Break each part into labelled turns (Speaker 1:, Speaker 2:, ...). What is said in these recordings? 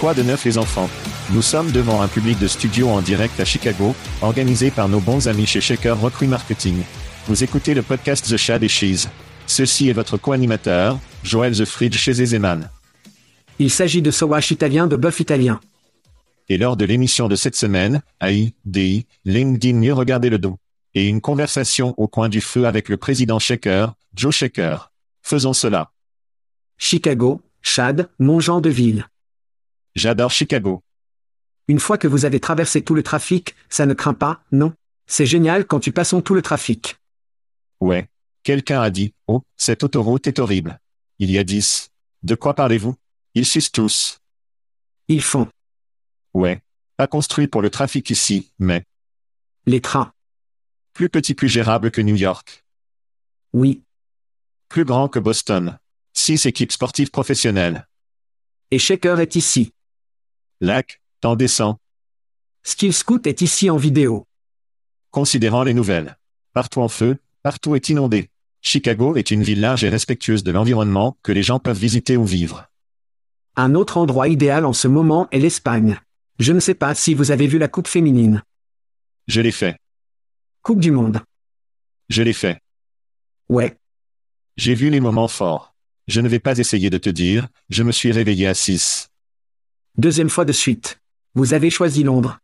Speaker 1: Quoi de neuf les enfants? Nous sommes devant un public de studio en direct à Chicago, organisé par nos bons amis chez Shaker Recruit Marketing. Vous écoutez le podcast The Chad et Cheese. Ceci est votre co-animateur, Joël The Fridge chez Ezeman.
Speaker 2: Il s'agit de Sowash italien de bœuf italien.
Speaker 1: Et lors de l'émission de cette semaine, AI, DI, LinkedIn mieux regarder le dos. Et une conversation au coin du feu avec le président Shaker, Joe Shaker. Faisons cela.
Speaker 2: Chicago, Chad, mon genre de ville.
Speaker 1: J'adore Chicago.
Speaker 2: Une fois que vous avez traversé tout le trafic, ça ne craint pas, non? C'est génial quand tu passes tout le trafic.
Speaker 1: Ouais. Quelqu'un a dit, oh, cette autoroute est horrible. Il y a dix. De quoi parlez-vous? Ils sucent tous.
Speaker 2: Ils font.
Speaker 1: Ouais. Pas construit pour le trafic ici, mais.
Speaker 2: Les trains.
Speaker 1: Plus petit, plus gérable que New York.
Speaker 2: Oui.
Speaker 1: Plus grand que Boston. Six équipes sportives professionnelles.
Speaker 2: Et Shaker est ici.
Speaker 1: Lac, temps descend.
Speaker 2: Skill Scout est ici en vidéo.
Speaker 1: Considérant les nouvelles. Partout en feu, partout est inondé. Chicago est une ville large et respectueuse de l'environnement que les gens peuvent visiter ou vivre.
Speaker 2: Un autre endroit idéal en ce moment est l'Espagne. Je ne sais pas si vous avez vu la Coupe féminine.
Speaker 1: Je l'ai fait.
Speaker 2: Coupe du Monde.
Speaker 1: Je l'ai fait.
Speaker 2: Ouais.
Speaker 1: J'ai vu les moments forts. Je ne vais pas essayer de te dire, je me suis réveillé à 6.
Speaker 2: Deuxième fois de suite. Vous avez choisi Londres.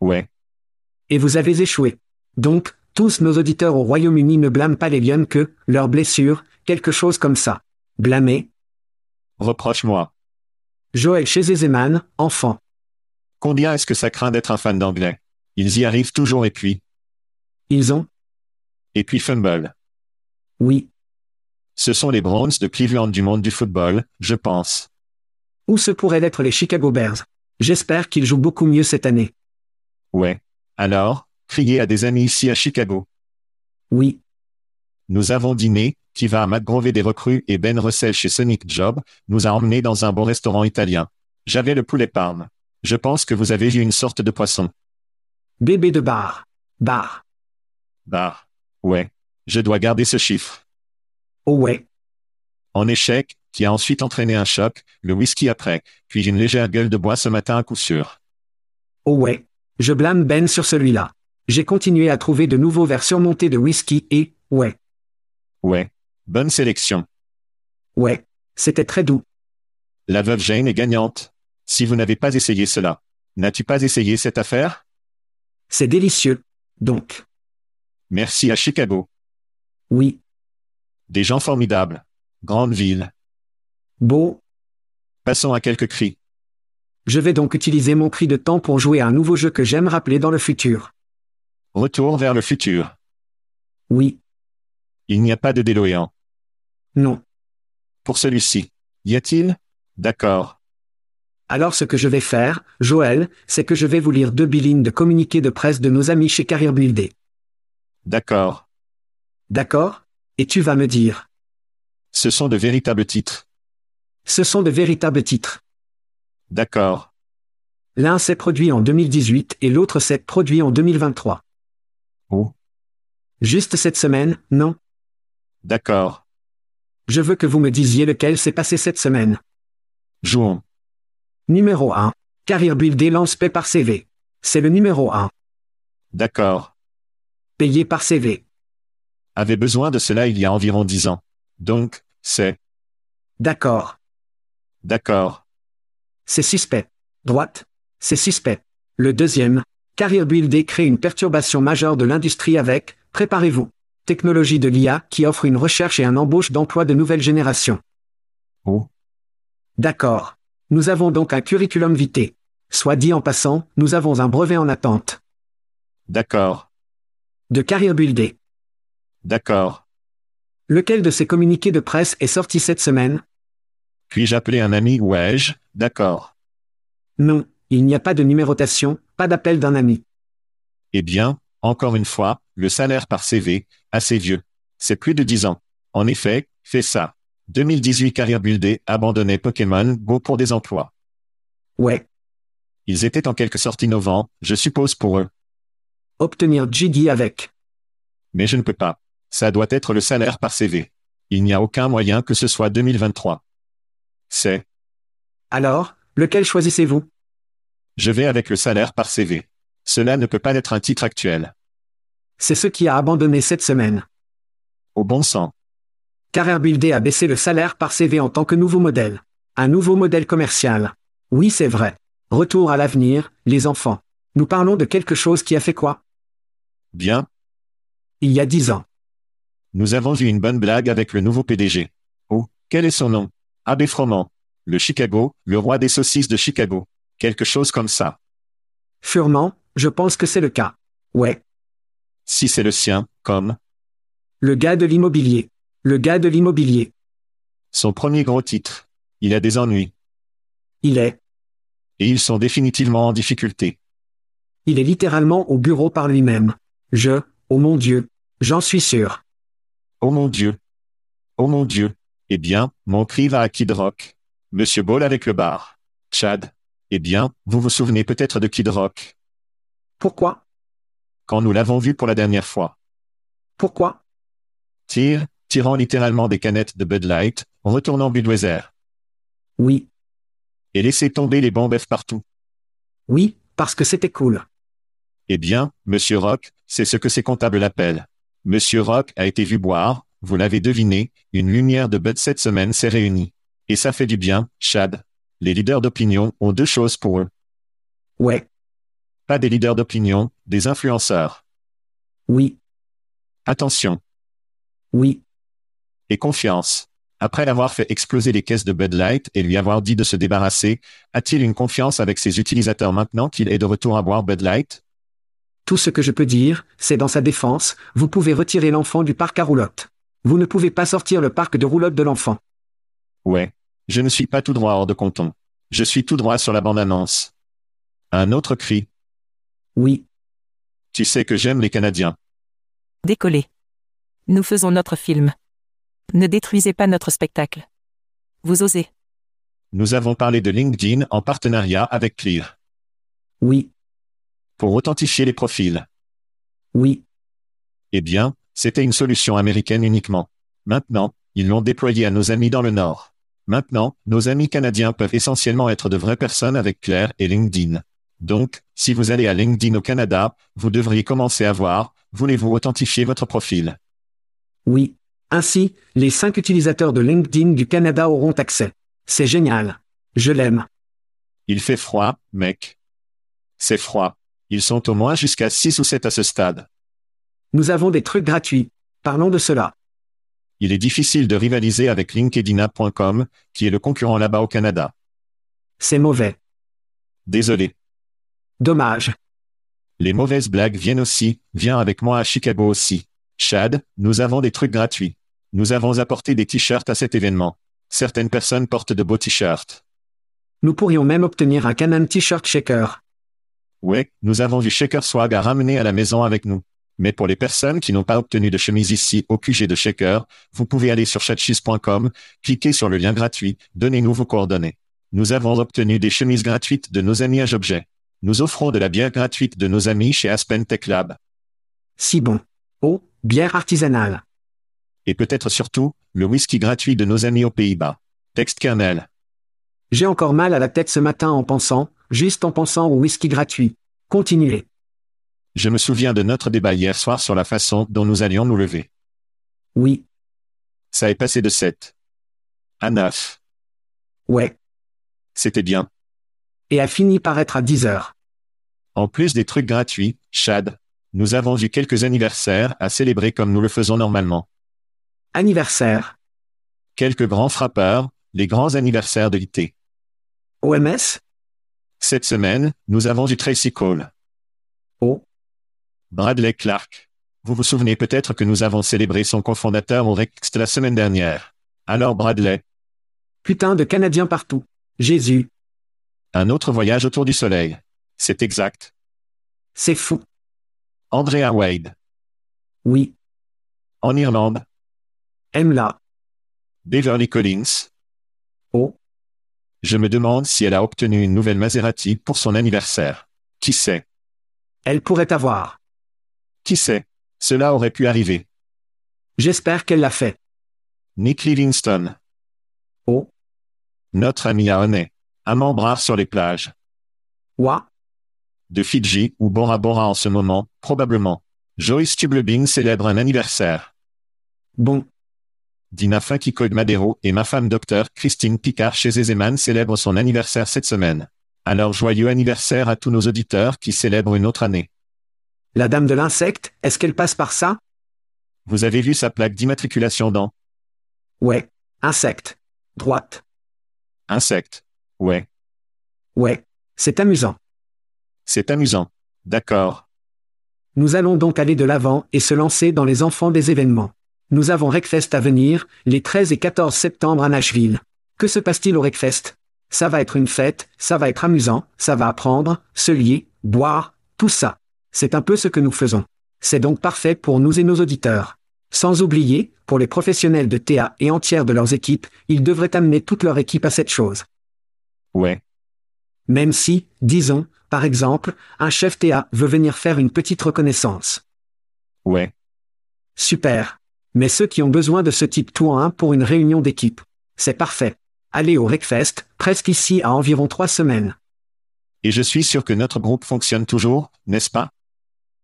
Speaker 1: Ouais.
Speaker 2: Et vous avez échoué. Donc, tous nos auditeurs au Royaume-Uni ne blâment pas les Lions que, leurs blessures, quelque chose comme ça. Blâmer
Speaker 1: Reproche-moi.
Speaker 2: Joël chez Zeman, enfant.
Speaker 1: Combien est-ce que ça craint d'être un fan d'anglais? Ils y arrivent toujours et puis.
Speaker 2: Ils ont
Speaker 1: Et puis fumble.
Speaker 2: Oui.
Speaker 1: Ce sont les Browns de Cleveland du monde du football, je pense.
Speaker 2: Ou ce pourraient être les Chicago Bears? J'espère qu'ils jouent beaucoup mieux cette année.
Speaker 1: Ouais. Alors, criez à des amis ici à Chicago.
Speaker 2: Oui.
Speaker 1: Nous avons dîné, qui va à Matt Grover des recrues et Ben Russell chez Sonic Job, nous a emmenés dans un bon restaurant italien. J'avais le poulet parme. Je pense que vous avez vu une sorte de poisson.
Speaker 2: Bébé de bar. Bar.
Speaker 1: Bar. Ouais. Je dois garder ce chiffre.
Speaker 2: Oh ouais.
Speaker 1: En échec, qui a ensuite entraîné un choc, le whisky après, puis une légère gueule de bois ce matin à coup sûr.
Speaker 2: Oh ouais. Je blâme Ben sur celui-là. J'ai continué à trouver de nouveaux verres surmontés de whisky et, ouais.
Speaker 1: Ouais. Bonne sélection.
Speaker 2: Ouais. C'était très doux.
Speaker 1: La veuve Jane est gagnante. Si vous n'avez pas essayé cela. N'as-tu pas essayé cette affaire?
Speaker 2: C'est délicieux. Donc.
Speaker 1: Merci à Chicago.
Speaker 2: Oui.
Speaker 1: Des gens formidables. Grande ville.
Speaker 2: Beau.
Speaker 1: Passons à quelques cris.
Speaker 2: Je vais donc utiliser mon cri de temps pour jouer à un nouveau jeu que j'aime rappeler dans le futur.
Speaker 1: Retour vers le futur.
Speaker 2: Oui.
Speaker 1: Il n'y a pas de DeLorean.
Speaker 2: Non.
Speaker 1: Pour celui-ci. Y a-t-il? D'accord.
Speaker 2: Alors ce que je vais faire, Joël, c'est que je vais vous lire deux billings de communiqués de presse de nos amis chez Carrier Buildé.
Speaker 1: D'accord.
Speaker 2: D'accord? Et tu vas me dire.
Speaker 1: Ce sont de véritables titres.
Speaker 2: Ce sont de véritables titres.
Speaker 1: D'accord.
Speaker 2: L'un s'est produit en 2018 et l'autre s'est produit en 2023.
Speaker 1: Oh.
Speaker 2: Juste cette semaine, non?
Speaker 1: D'accord.
Speaker 2: Je veux que vous me disiez lequel s'est passé cette semaine.
Speaker 1: Jouons.
Speaker 2: Numéro 1. Carrier Buildé lance paie par CV. C'est le numéro 1.
Speaker 1: D'accord.
Speaker 2: Payé par CV.
Speaker 1: Avait besoin de cela il y a environ dix ans. Donc, c'est.
Speaker 2: D'accord.
Speaker 1: D'accord.
Speaker 2: C'est suspect. Droite. C'est suspect. Le deuxième. Carrier Buildé crée une perturbation majeure de l'industrie avec, préparez-vous, technologie de l'IA qui offre une recherche et un embauche d'emplois de nouvelle génération.
Speaker 1: Oh.
Speaker 2: D'accord. Nous avons donc un curriculum vitae. Soit dit en passant, nous avons un brevet en attente.
Speaker 1: D'accord.
Speaker 2: De Carrier Buildé.
Speaker 1: D'accord.
Speaker 2: Lequel de ces communiqués de presse est sorti cette semaine?
Speaker 1: Puis-je appeler un ami ou ai-je? D'accord.
Speaker 2: Non, il n'y a pas de numérotation, pas d'appel d'un ami.
Speaker 1: Eh bien, encore une fois, le salaire par CV, assez vieux. C'est plus de dix ans. En effet, fais ça. 2018 Carrière Buildé abandonnait Pokémon Go pour des emplois.
Speaker 2: Ouais.
Speaker 1: Ils étaient en quelque sorte innovants, je suppose pour eux.
Speaker 2: Obtenir Jiggy avec.
Speaker 1: Mais je ne peux pas. Ça doit être le salaire par CV. Il n'y a aucun moyen que ce soit 2023. C'est.
Speaker 2: Alors, lequel choisissez-vous?
Speaker 1: Je vais avec le salaire par CV. Cela ne peut pas être un titre actuel.
Speaker 2: C'est ce qui a abandonné cette semaine.
Speaker 1: Au bon sang.
Speaker 2: Carrier Buildé a baissé le salaire par CV en tant que nouveau modèle. Un nouveau modèle commercial. Oui, c'est vrai. Retour à l'avenir, les enfants. Nous parlons de quelque chose qui a fait quoi?
Speaker 1: Bien,
Speaker 2: Il y a dix ans.
Speaker 1: nous avons eu une bonne blague avec le nouveau PDG. Oh, quel est son nom? Abbé Froment. Le Chicago, le roi des saucisses de Chicago. Quelque chose comme ça.
Speaker 2: Furement, je pense que c'est le cas. Ouais.
Speaker 1: Si c'est le sien, comme?
Speaker 2: Le gars de l'immobilier. Le gars de l'immobilier.
Speaker 1: son premier gros titre. Il a des ennuis.
Speaker 2: Il est.
Speaker 1: Et ils sont définitivement en difficulté.
Speaker 2: Il est littéralement au bureau par lui-même. Je, oh mon Dieu. J'en suis sûr.
Speaker 1: Oh mon Dieu. Oh mon Dieu. Eh bien, mon cri va à Kid Rock. Monsieur Ball avec le bar. Chad. Eh bien, vous vous souvenez peut-être de Kid Rock.
Speaker 2: Pourquoi?
Speaker 1: Quand nous l'avons vu pour la dernière fois.
Speaker 2: Pourquoi?
Speaker 1: Tire, tirant littéralement des canettes de Bud Light, retournant Budweiser.
Speaker 2: Oui.
Speaker 1: Et laisser tomber les bombes F partout.
Speaker 2: Oui, parce que c'était cool.
Speaker 1: Eh bien, Monsieur Rock, c'est ce que ses comptables l'appellent. Monsieur Rock a été vu boire, vous l'avez deviné, une lumière de Bud cette semaine s'est réunie. Et ça fait du bien, Chad. Les leaders d'opinion ont deux choses pour eux.
Speaker 2: Ouais.
Speaker 1: Pas des leaders d'opinion, des influenceurs.
Speaker 2: Oui.
Speaker 1: Attention.
Speaker 2: Oui.
Speaker 1: Et confiance. Après l'avoir fait exploser les caisses de Bud Light et lui avoir dit de se débarrasser, a-t-il une confiance avec ses utilisateurs maintenant qu'il est de retour à boire Bud Light?
Speaker 2: Tout ce que je peux dire, c'est dans sa défense, vous pouvez retirer l'enfant du parc à roulotte. Vous ne pouvez pas sortir le parc de roulotte de l'enfant.
Speaker 1: Ouais. Je ne suis pas tout droit hors de canton. Je suis tout droit sur la bande-annonce. Un autre cri.
Speaker 2: Oui.
Speaker 1: Tu sais que j'aime les Canadiens.
Speaker 3: Décollez. Nous faisons notre film. Ne détruisez pas notre spectacle. Vous osez.
Speaker 1: Nous avons parlé de LinkedIn en partenariat avec Clear.
Speaker 2: Oui.
Speaker 1: Pour authentifier les profils.
Speaker 2: Oui.
Speaker 1: Eh bien, c'était une solution américaine uniquement. Maintenant, ils l'ont déployé à nos amis dans le Nord. Maintenant, nos amis canadiens peuvent essentiellement être de vraies personnes avec Claire et LinkedIn. Donc, si vous allez à LinkedIn au Canada, vous devriez commencer à voir, voulez-vous authentifier votre profil?
Speaker 2: Oui. Ainsi, les cinq utilisateurs de LinkedIn du Canada auront accès. C'est génial. Je l'aime.
Speaker 1: Il fait froid, mec. C'est froid. Ils sont au moins jusqu'à 6 ou 7 à ce stade.
Speaker 2: Nous avons des trucs gratuits. Parlons de cela.
Speaker 1: Il est difficile de rivaliser avec LinkedIn.com, qui est le concurrent là-bas au Canada.
Speaker 2: C'est mauvais.
Speaker 1: Désolé.
Speaker 2: Dommage.
Speaker 1: Les mauvaises blagues viennent aussi, viens avec moi à Chicago aussi. Chad, nous avons des trucs gratuits. Nous avons apporté des t-shirts à cet événement. Certaines personnes portent de beaux t-shirts.
Speaker 2: Nous pourrions même obtenir un Canon T-shirt shaker.
Speaker 1: Ouais, nous avons du Shaker Swag à ramener à la maison avec nous. Mais pour les personnes qui n'ont pas obtenu de chemise ici au QG de Shaker, vous pouvez aller sur chatcheese.com, cliquez sur le lien gratuit, donnez-nous vos coordonnées. Nous avons obtenu des chemises gratuites de nos amis à Objet. Nous offrons de la bière gratuite de nos amis chez Aspen Tech Lab.
Speaker 2: Si bon. Oh, bière artisanale.
Speaker 1: Et peut-être surtout, le whisky gratuit de nos amis aux Pays-Bas. Texte kernel.
Speaker 2: J'ai encore mal à la tête ce matin en pensant, juste en pensant au whisky gratuit. Continuez.
Speaker 1: Je me souviens de notre débat hier soir sur la façon dont nous allions nous lever.
Speaker 2: Oui,
Speaker 1: Ça est passé de 7 à 9.
Speaker 2: ouais.
Speaker 1: C'était bien.
Speaker 2: Et a fini par être à 10 heures.
Speaker 1: En plus des trucs gratuits, Chad, nous avons eu quelques anniversaires à célébrer comme nous le faisons normalement.
Speaker 2: Anniversaire.
Speaker 1: Quelques grands frappeurs, les grands anniversaires de l'IT.
Speaker 2: OMS
Speaker 1: Cette semaine, nous avons eu Tracy Cole.
Speaker 2: Oh,
Speaker 1: Bradley Clark. Vous vous souvenez peut-être que nous avons célébré son cofondateur au Rext la semaine dernière. Alors Bradley,
Speaker 2: putain de Canadiens partout. Jésus.
Speaker 1: un autre voyage autour du soleil. C'est exact.
Speaker 2: C'est fou.
Speaker 1: Andrea Wade.
Speaker 2: Oui.
Speaker 1: En Irlande,
Speaker 2: Aime-la.
Speaker 1: Beverly Collins.
Speaker 2: Oh,
Speaker 1: Je me demande si elle a obtenu une nouvelle Maserati pour son anniversaire. Qui sait?
Speaker 2: Elle pourrait avoir.
Speaker 1: Qui sait? Cela aurait pu arriver.
Speaker 2: J'espère qu'elle l'a fait.
Speaker 1: Nick Livingston.
Speaker 2: Oh,
Speaker 1: Notre ami à Honey. Rare sur les plages.
Speaker 2: ouah.
Speaker 1: De Fidji ou Bora Bora en ce moment, probablement. Joyce Tublebing célèbre un anniversaire.
Speaker 2: Bon,
Speaker 1: Dina Funky Code Madero et ma femme docteur Christine Picard chez Zezeman célèbrent son anniversaire cette semaine. Alors joyeux anniversaire à tous nos auditeurs qui célèbrent une autre année.
Speaker 2: La dame de l'insecte, est-ce qu'elle passe par ça?
Speaker 1: Vous avez vu sa plaque d'immatriculation dans
Speaker 2: Ouais. Insecte. Droite.
Speaker 1: Insecte. Ouais,
Speaker 2: Ouais. C'est amusant.
Speaker 1: c'est amusant. D'accord.
Speaker 2: Nous allons donc aller de l'avant et se lancer dans les enfants des événements. Nous avons Wreckfest à venir, les 13 et 14 septembre à Nashville. Que se passe-t-il au Wreckfest? Ça va être une fête, ça va être amusant, ça va apprendre, se lier, boire, tout ça. C'est un peu ce que nous faisons. C'est donc parfait pour nous et nos auditeurs. Sans oublier, pour les professionnels de TA et entières de leurs équipes, ils devraient amener toute leur équipe à cette chose.
Speaker 1: Ouais,
Speaker 2: Même si, disons, par exemple, un chef TA veut venir faire une petite reconnaissance.
Speaker 1: ouais.
Speaker 2: Super. Mais ceux qui ont besoin de ce type tout en un pour une réunion d'équipe. C'est parfait. Allez au Wreckfest, presque ici à environ trois semaines.
Speaker 1: Et je suis sûr que notre groupe fonctionne toujours, n'est-ce pas?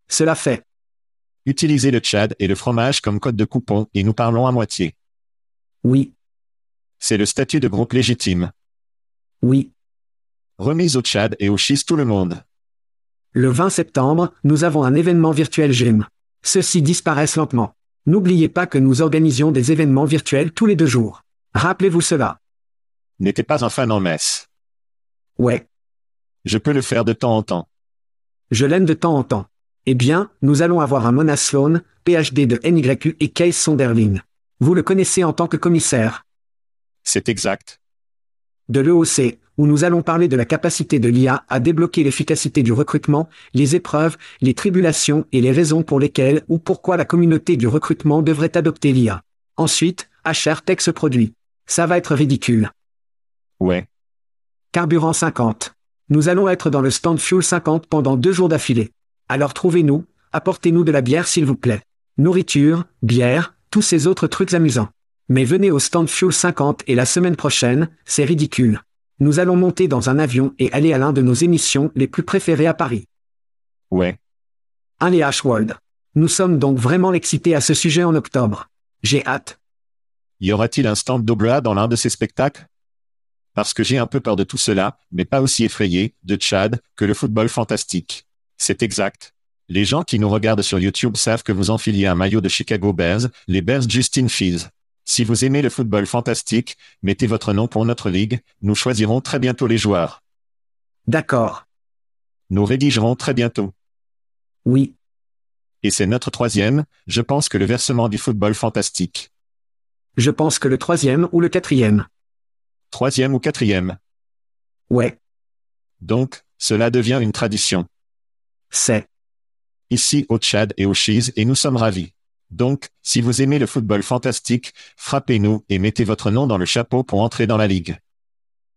Speaker 2: Cela fait.
Speaker 1: Utilisez le Tchad et le fromage comme code de coupon et nous parlons à moitié.
Speaker 2: Oui,
Speaker 1: C'est le statut de groupe légitime.
Speaker 2: oui.
Speaker 1: Remise au Tchad et au schiste tout le monde.
Speaker 2: Le 20 septembre, nous avons un événement virtuel GEM. Ceux-ci disparaissent lentement. N'oubliez pas que nous organisions des événements virtuels tous les deux jours. Rappelez-vous cela.
Speaker 1: N'était pas un fan en messe.
Speaker 2: Ouais,
Speaker 1: Je peux le faire de temps en temps.
Speaker 2: je l'aime de temps en temps. Eh bien, nous allons avoir un Mona Sloan, PhD de NYU et Case Sonderling. Vous le connaissez en tant que commissaire.
Speaker 1: C'est exact.
Speaker 2: de l'EOC, où nous allons parler de la capacité de l'IA à débloquer l'efficacité du recrutement, les épreuves, les tribulations et les raisons pour lesquelles ou pourquoi la communauté du recrutement devrait adopter l'IA. Ensuite, HR Tech se produit. Ça va être ridicule.
Speaker 1: Ouais.
Speaker 2: Carburant 50. Nous allons être dans le stand Fuel 50 pendant deux jours d'affilée. Alors trouvez-nous, apportez-nous de la bière s'il vous plaît. Nourriture, bière, tous ces autres trucs amusants. Mais venez au stand Fuel 50 et la semaine prochaine, c'est ridicule. Nous allons monter dans un avion et aller à l'un de nos émissions les plus préférées à Paris.
Speaker 1: Ouais.
Speaker 2: Un les H-World. Nous sommes donc vraiment excités à ce sujet en octobre. J'ai hâte.
Speaker 1: Y aura-t-il un stand d'Obra dans l'un de ces spectacles? Parce que j'ai un peu peur de tout cela, mais pas aussi effrayé, de Tchad, que le football fantastique. C'est exact. Les gens qui nous regardent sur YouTube savent que vous enfiliez un maillot de Chicago Bears, les Bears Justin Fields. Si vous aimez le football fantastique, mettez votre nom pour notre ligue, nous choisirons très bientôt les joueurs.
Speaker 2: D'accord.
Speaker 1: Nous rédigerons très bientôt.
Speaker 2: Oui.
Speaker 1: Et c'est notre troisième, je pense que le versement du football fantastique.
Speaker 2: Je pense que le troisième ou le quatrième.
Speaker 1: Troisième ou quatrième.
Speaker 2: Ouais,
Speaker 1: Donc, cela devient une tradition.
Speaker 2: C'est.
Speaker 1: Ici au Tchad et au Chise et nous sommes ravis. Donc, si vous aimez le football fantastique, frappez-nous et mettez votre nom dans le chapeau pour entrer dans la ligue.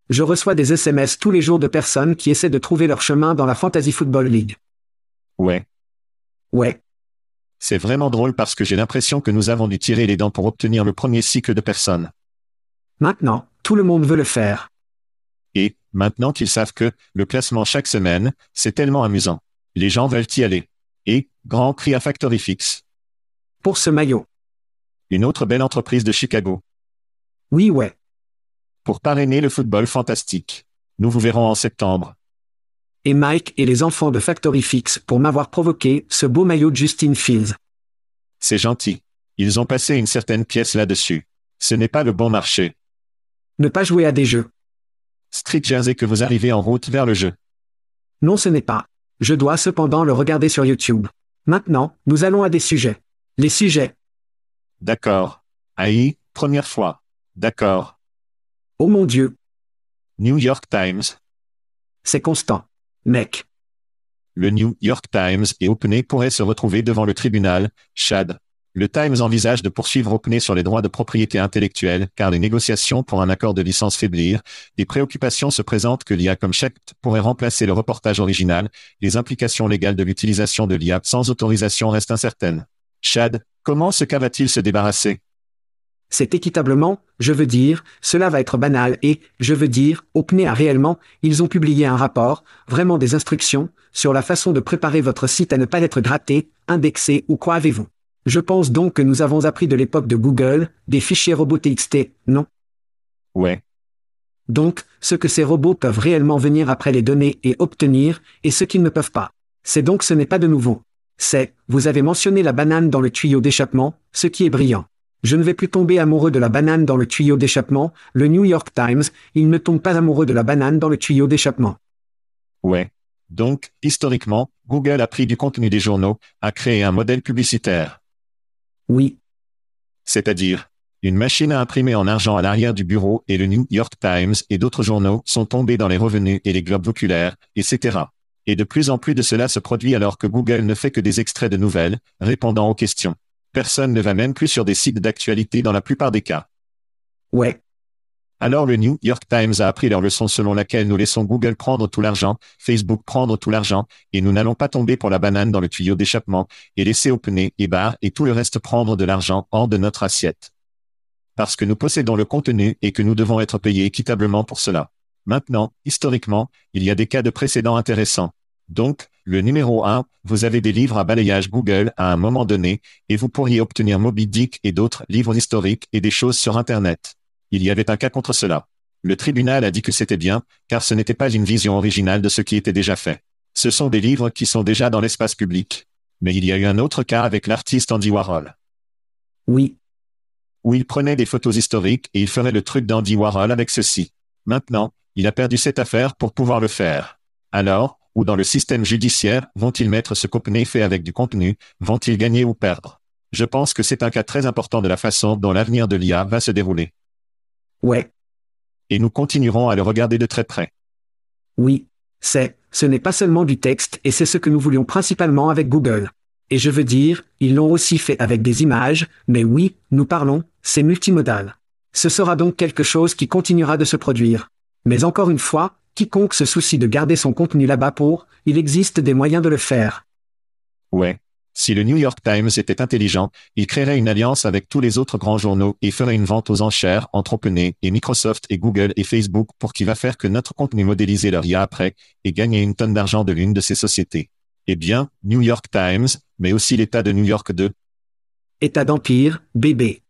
Speaker 2: Je reçois des SMS tous les jours de personnes qui essaient de trouver leur chemin dans la Fantasy Football League.
Speaker 1: Ouais.
Speaker 2: Ouais,
Speaker 1: C'est vraiment drôle parce que j'ai l'impression que nous avons dû tirer les dents pour obtenir le premier cycle de personnes.
Speaker 2: maintenant, tout le monde veut le faire.
Speaker 1: Et, maintenant qu'ils savent que, le classement chaque semaine, c'est tellement amusant. Les gens veulent y aller. Et, grand prix à Factory Fix.
Speaker 2: Pour ce maillot.
Speaker 1: Une autre belle entreprise de Chicago.
Speaker 2: Oui, ouais.
Speaker 1: Pour parrainer le football fantastique. Nous vous verrons en septembre.
Speaker 2: Et Mike et les enfants de Factory Fix pour m'avoir provoqué ce beau maillot de Justin Fields.
Speaker 1: C'est gentil. Ils ont passé une certaine pièce là-dessus. Ce n'est pas le bon marché.
Speaker 2: Ne pas jouer à des jeux.
Speaker 1: Street Jersey que vous arrivez en route vers le jeu.
Speaker 2: Non, ce n'est pas. Je dois cependant le regarder sur YouTube. Maintenant, nous allons à des sujets. Les sujets.
Speaker 1: D'accord. Aïe, première fois. D'accord.
Speaker 2: Oh mon Dieu,
Speaker 1: New York Times.
Speaker 2: c'est constant. Mec.
Speaker 1: Le New York Times et Openay pourraient se retrouver devant le tribunal, Chad. Le Times envisage de poursuivre Openay sur les droits de propriété intellectuelle car les négociations pour un accord de licence faiblirent. Des préoccupations se présentent que l'IA comme Shept pourrait remplacer le reportage original. Les implications légales de l'utilisation de l'IA sans autorisation restent incertaines. Chad, comment ce cas va-t-il se débarrasser?
Speaker 2: C'est équitablement, je veux dire, cela va être banal et, je veux dire, OpenAI a réellement, ils ont publié un rapport, vraiment des instructions, sur la façon de préparer votre site à ne pas être gratté, indexé ou quoi avez-vous? Je pense donc que nous avons appris de l'époque de Google, des fichiers robots TXT, non?
Speaker 1: Ouais.
Speaker 2: Donc, ce que ces robots peuvent réellement venir après les données et obtenir, et ce qu'ils ne peuvent pas. C'est donc ce n'est pas de nouveau. C'est, vous avez mentionné la banane dans le tuyau d'échappement, ce qui est brillant. Je ne vais plus tomber amoureux de la banane dans le tuyau d'échappement, le New York Times, il ne tombe pas amoureux de la banane dans le tuyau d'échappement.
Speaker 1: Ouais. Donc, historiquement, Google a pris du contenu des journaux, a créé un modèle publicitaire.
Speaker 2: Oui,
Speaker 1: C'est-à-dire, une machine à imprimer en argent à l'arrière du bureau et le New York Times et d'autres journaux sont tombés dans les revenus et les globes oculaires, etc. Et de plus en plus de cela se produit alors que Google ne fait que des extraits de nouvelles, répondant aux questions. Personne ne va même plus sur des sites d'actualité dans la plupart des cas.
Speaker 2: ouais,
Speaker 1: Alors le New York Times a appris leur leçon selon laquelle nous laissons Google prendre tout l'argent, Facebook prendre tout l'argent, et nous n'allons pas tomber pour la banane dans le tuyau d'échappement, et laisser OpenAI et Bar et tout le reste prendre de l'argent hors de notre assiette. Parce que nous possédons le contenu et que nous devons être payés équitablement pour cela. Maintenant, historiquement, il y a des cas de précédents intéressants. Donc, le numéro 1, vous avez des livres à balayage Google à un moment donné, et vous pourriez obtenir Moby Dick et d'autres livres historiques et des choses sur Internet. Il y avait un cas contre cela. Le tribunal a dit que c'était bien, car ce n'était pas une vision originale de ce qui était déjà fait. Ce sont des livres qui sont déjà dans l'espace public. Mais il y a eu un autre cas avec l'artiste Andy Warhol,
Speaker 2: oui,
Speaker 1: où il prenait des photos historiques et il ferait le truc d'Andy Warhol avec ceci. Maintenant, il a perdu cette affaire pour pouvoir le faire. Alors, ou dans le système judiciaire, vont-ils mettre ce qu'OpenAI fait avec du contenu, vont-ils gagner ou perdre? Je pense que c'est un cas très important de la façon dont l'avenir de l'IA va se dérouler.
Speaker 2: Ouais,
Speaker 1: Et nous continuerons à le regarder de très près.
Speaker 2: oui, c'est, ce n'est pas seulement du texte et c'est ce que nous voulions principalement avec Google. Et je veux dire, ils l'ont aussi fait avec des images, mais oui, nous parlons, c'est multimodal. Ce sera donc quelque chose qui continuera de se produire. Mais encore une fois, quiconque se soucie de garder son contenu là-bas pour, il existe des moyens de le faire.
Speaker 1: Ouais. Si le New York Times était intelligent, il créerait une alliance avec tous les autres grands journaux et ferait une vente aux enchères entre OpenAI et Microsoft et Google et Facebook pour qui va faire que notre contenu modélisé leur IA après et gagner une tonne d'argent de l'une de ces sociétés. Eh bien, New York Times, mais aussi l'État de New York 2,
Speaker 2: État d'empire, bébé.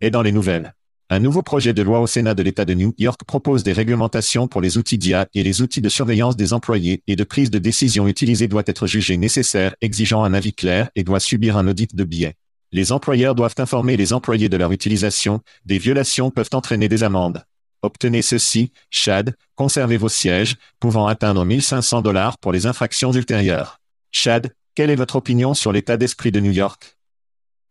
Speaker 1: est dans les nouvelles. Un nouveau projet de loi au Sénat de l'État de New York propose des réglementations pour les outils d'IA et les outils de surveillance des employés et de prise de décision utilisés doit être jugé nécessaire, exigeant un avis clair et doit subir un audit de biais. Les employeurs doivent informer les employés de leur utilisation, des violations peuvent entraîner des amendes. Obtenez ceci, Chad, conservez vos sièges, pouvant atteindre 1500 dollars pour les infractions ultérieures. Chad, Quelle est votre opinion sur l'état d'esprit de New York?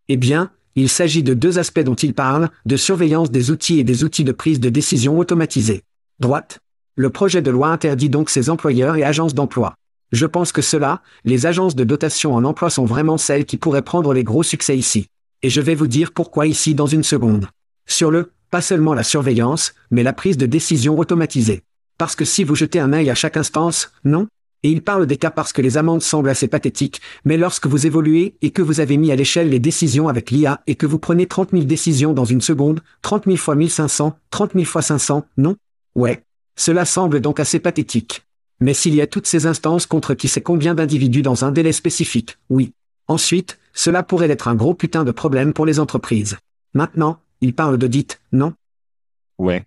Speaker 2: Eh bien, il s'agit de deux aspects dont il parle, de surveillance des outils et des outils de prise de décision automatisés. Droite. Le projet de loi interdit donc ces employeurs et agences d'emploi. Je pense que cela, les agences de dotation en emploi sont vraiment celles qui pourraient prendre les gros succès ici. Et je vais vous dire pourquoi ici dans une seconde. Sur le, pas seulement la surveillance, mais la prise de décision automatisée. Parce que si vous jetez un œil à chaque instance, non Et il parle des cas parce que les amendes semblent assez pathétiques, mais lorsque vous évoluez et que vous avez mis à l'échelle les décisions avec l'IA et que vous prenez 30 000 décisions dans une seconde, 30 000 fois 1500, 30 000 fois 500, non? Ouais. Cela semble donc assez pathétique. Mais s'il y a toutes ces instances contre qui sait combien d'individus dans un délai spécifique, oui. Ensuite, cela pourrait être un gros putain de problème pour les entreprises. Maintenant, il parle d'audit, non?
Speaker 1: Ouais.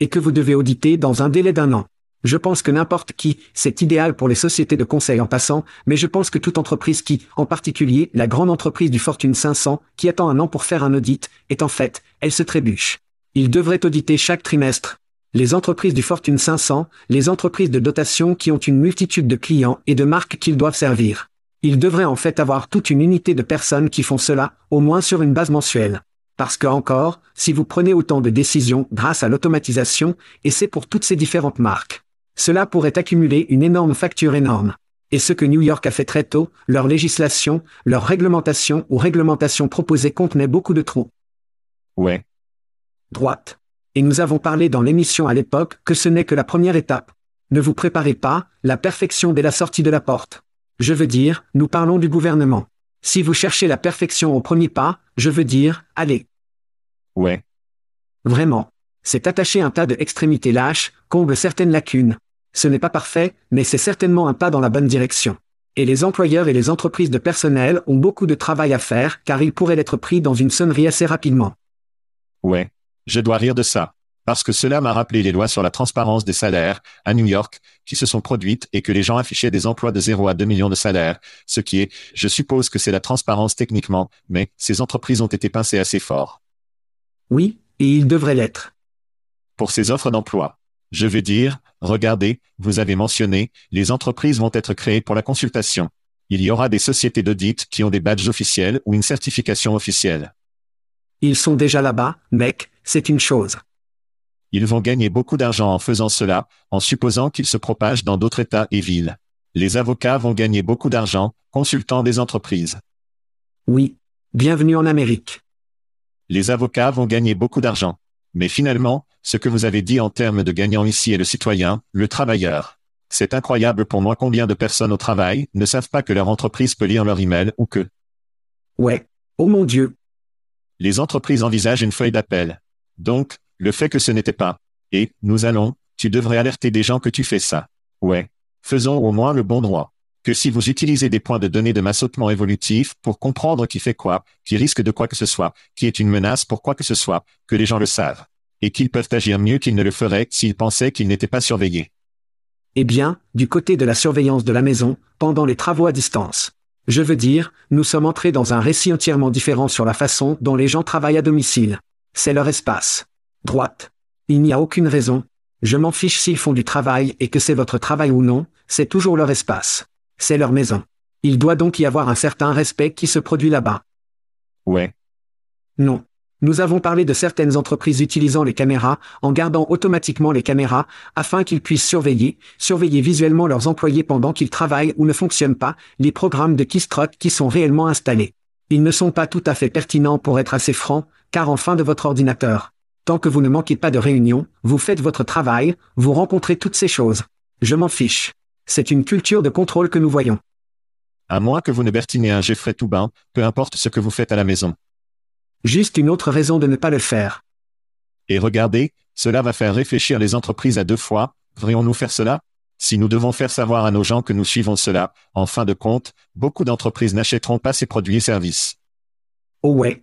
Speaker 2: Et que vous devez auditer dans un délai d'un an. Je pense que n'importe qui, c'est idéal pour les sociétés de conseil en passant, mais je pense que toute entreprise qui, en particulier la grande entreprise du Fortune 500, qui attend un an pour faire un audit, est en fait, elle se trébuche. Il devrait auditer chaque trimestre. Les entreprises du Fortune 500, les entreprises de dotation qui ont une multitude de clients et de marques qu'ils doivent servir. Ils devraient en fait avoir toute une unité de personnes qui font cela, au moins sur une base mensuelle. Parce que encore, si vous prenez autant de décisions grâce à l'automatisation, et c'est pour toutes ces différentes marques, cela pourrait accumuler une énorme facture énorme. Et ce que New York a fait très tôt, leur législation, leur réglementation ou réglementation proposée contenait beaucoup de trous.
Speaker 1: Ouais.
Speaker 2: Droite. Et nous avons parlé dans l'émission à l'époque que ce n'est que la première étape. Ne vous préparez pas, la perfection dès la sortie de la porte. Je veux dire, nous parlons du gouvernement. Si vous cherchez la perfection au premier pas, je veux dire, allez.
Speaker 1: Ouais.
Speaker 2: Vraiment. C'est attacher un tas de extrémités lâches, comble certaines lacunes. Ce n'est pas parfait, mais c'est certainement un pas dans la bonne direction. Et les employeurs et les entreprises de personnel ont beaucoup de travail à faire car ils pourraient être pris dans une sonnerie assez rapidement.
Speaker 1: Ouais. Je dois rire de ça. Parce que cela m'a rappelé les lois sur la transparence des salaires, à New York, qui se sont produites et que les gens affichaient des emplois de 0 à 2 millions de salaires, ce qui est, je suppose que c'est la transparence techniquement, mais ces entreprises ont été pincées assez fort.
Speaker 2: Oui, et ils devraient l'être.
Speaker 1: Pour ces offres d'emploi. Je veux dire, regardez, vous avez mentionné, les entreprises vont être créées pour la consultation. Il y aura des sociétés d'audit qui ont des badges officiels ou une certification officielle.
Speaker 2: Ils sont déjà là-bas, mec, c'est une chose.
Speaker 1: Ils vont gagner beaucoup d'argent en faisant cela, en supposant qu'ils se propagent dans d'autres États et villes. Les avocats vont gagner beaucoup d'argent, consultant des entreprises.
Speaker 2: Oui. Bienvenue en Amérique.
Speaker 1: Les avocats vont gagner beaucoup d'argent. Mais finalement, ce que vous avez dit en termes de gagnant ici est le citoyen, le travailleur. C'est incroyable pour moi combien de personnes au travail ne savent pas que leur entreprise peut lire leur email ou que.
Speaker 2: Ouais. Oh mon Dieu.
Speaker 1: Les entreprises envisagent une feuille d'appel. Donc, le fait que ce n'était pas. Et, nous allons, tu devrais alerter des gens que tu fais ça. Ouais. Faisons au moins le bon droit. Que si vous utilisez des points de données de massautement évolutif pour comprendre qui fait quoi, qui risque de quoi que ce soit, qui est une menace pour quoi que ce soit, que les gens le savent. Et qu'ils peuvent agir mieux qu'ils ne le feraient s'ils pensaient qu'ils n'étaient pas surveillés.
Speaker 2: Eh bien, du côté de la surveillance de la maison, pendant les travaux à distance. Je veux dire, nous sommes entrés dans un récit entièrement différent sur la façon dont les gens travaillent à domicile. C'est leur espace. Droite. Il n'y a aucune raison. Je m'en fiche s'ils font du travail et que c'est votre travail ou non, c'est toujours leur espace. C'est leur maison. Il doit donc y avoir un certain respect qui se produit là-bas.
Speaker 1: Ouais.
Speaker 2: Non. Nous avons parlé de certaines entreprises utilisant les caméras, en gardant automatiquement les caméras, afin qu'ils puissent surveiller, surveiller visuellement leurs employés pendant qu'ils travaillent ou ne fonctionnent pas, les programmes de keystroke qui sont réellement installés. Ils ne sont pas tout à fait pertinents pour être assez francs, car en fin de votre ordinateur. Tant que vous ne manquez pas de réunion, vous faites votre travail, vous rencontrez toutes ces choses. Je m'en fiche. C'est une culture de contrôle que nous voyons.
Speaker 1: À moins que vous ne bertinez un Jeffrey Toubin, peu importe ce que vous faites à la maison.
Speaker 2: Juste une autre raison de ne pas le faire.
Speaker 1: Et regardez, cela va faire réfléchir les entreprises à deux fois, devrions-nous faire cela? Si nous devons faire savoir à nos gens que nous suivons cela, en fin de compte, beaucoup d'entreprises n'achèteront pas ces produits et services.
Speaker 2: Oh ouais.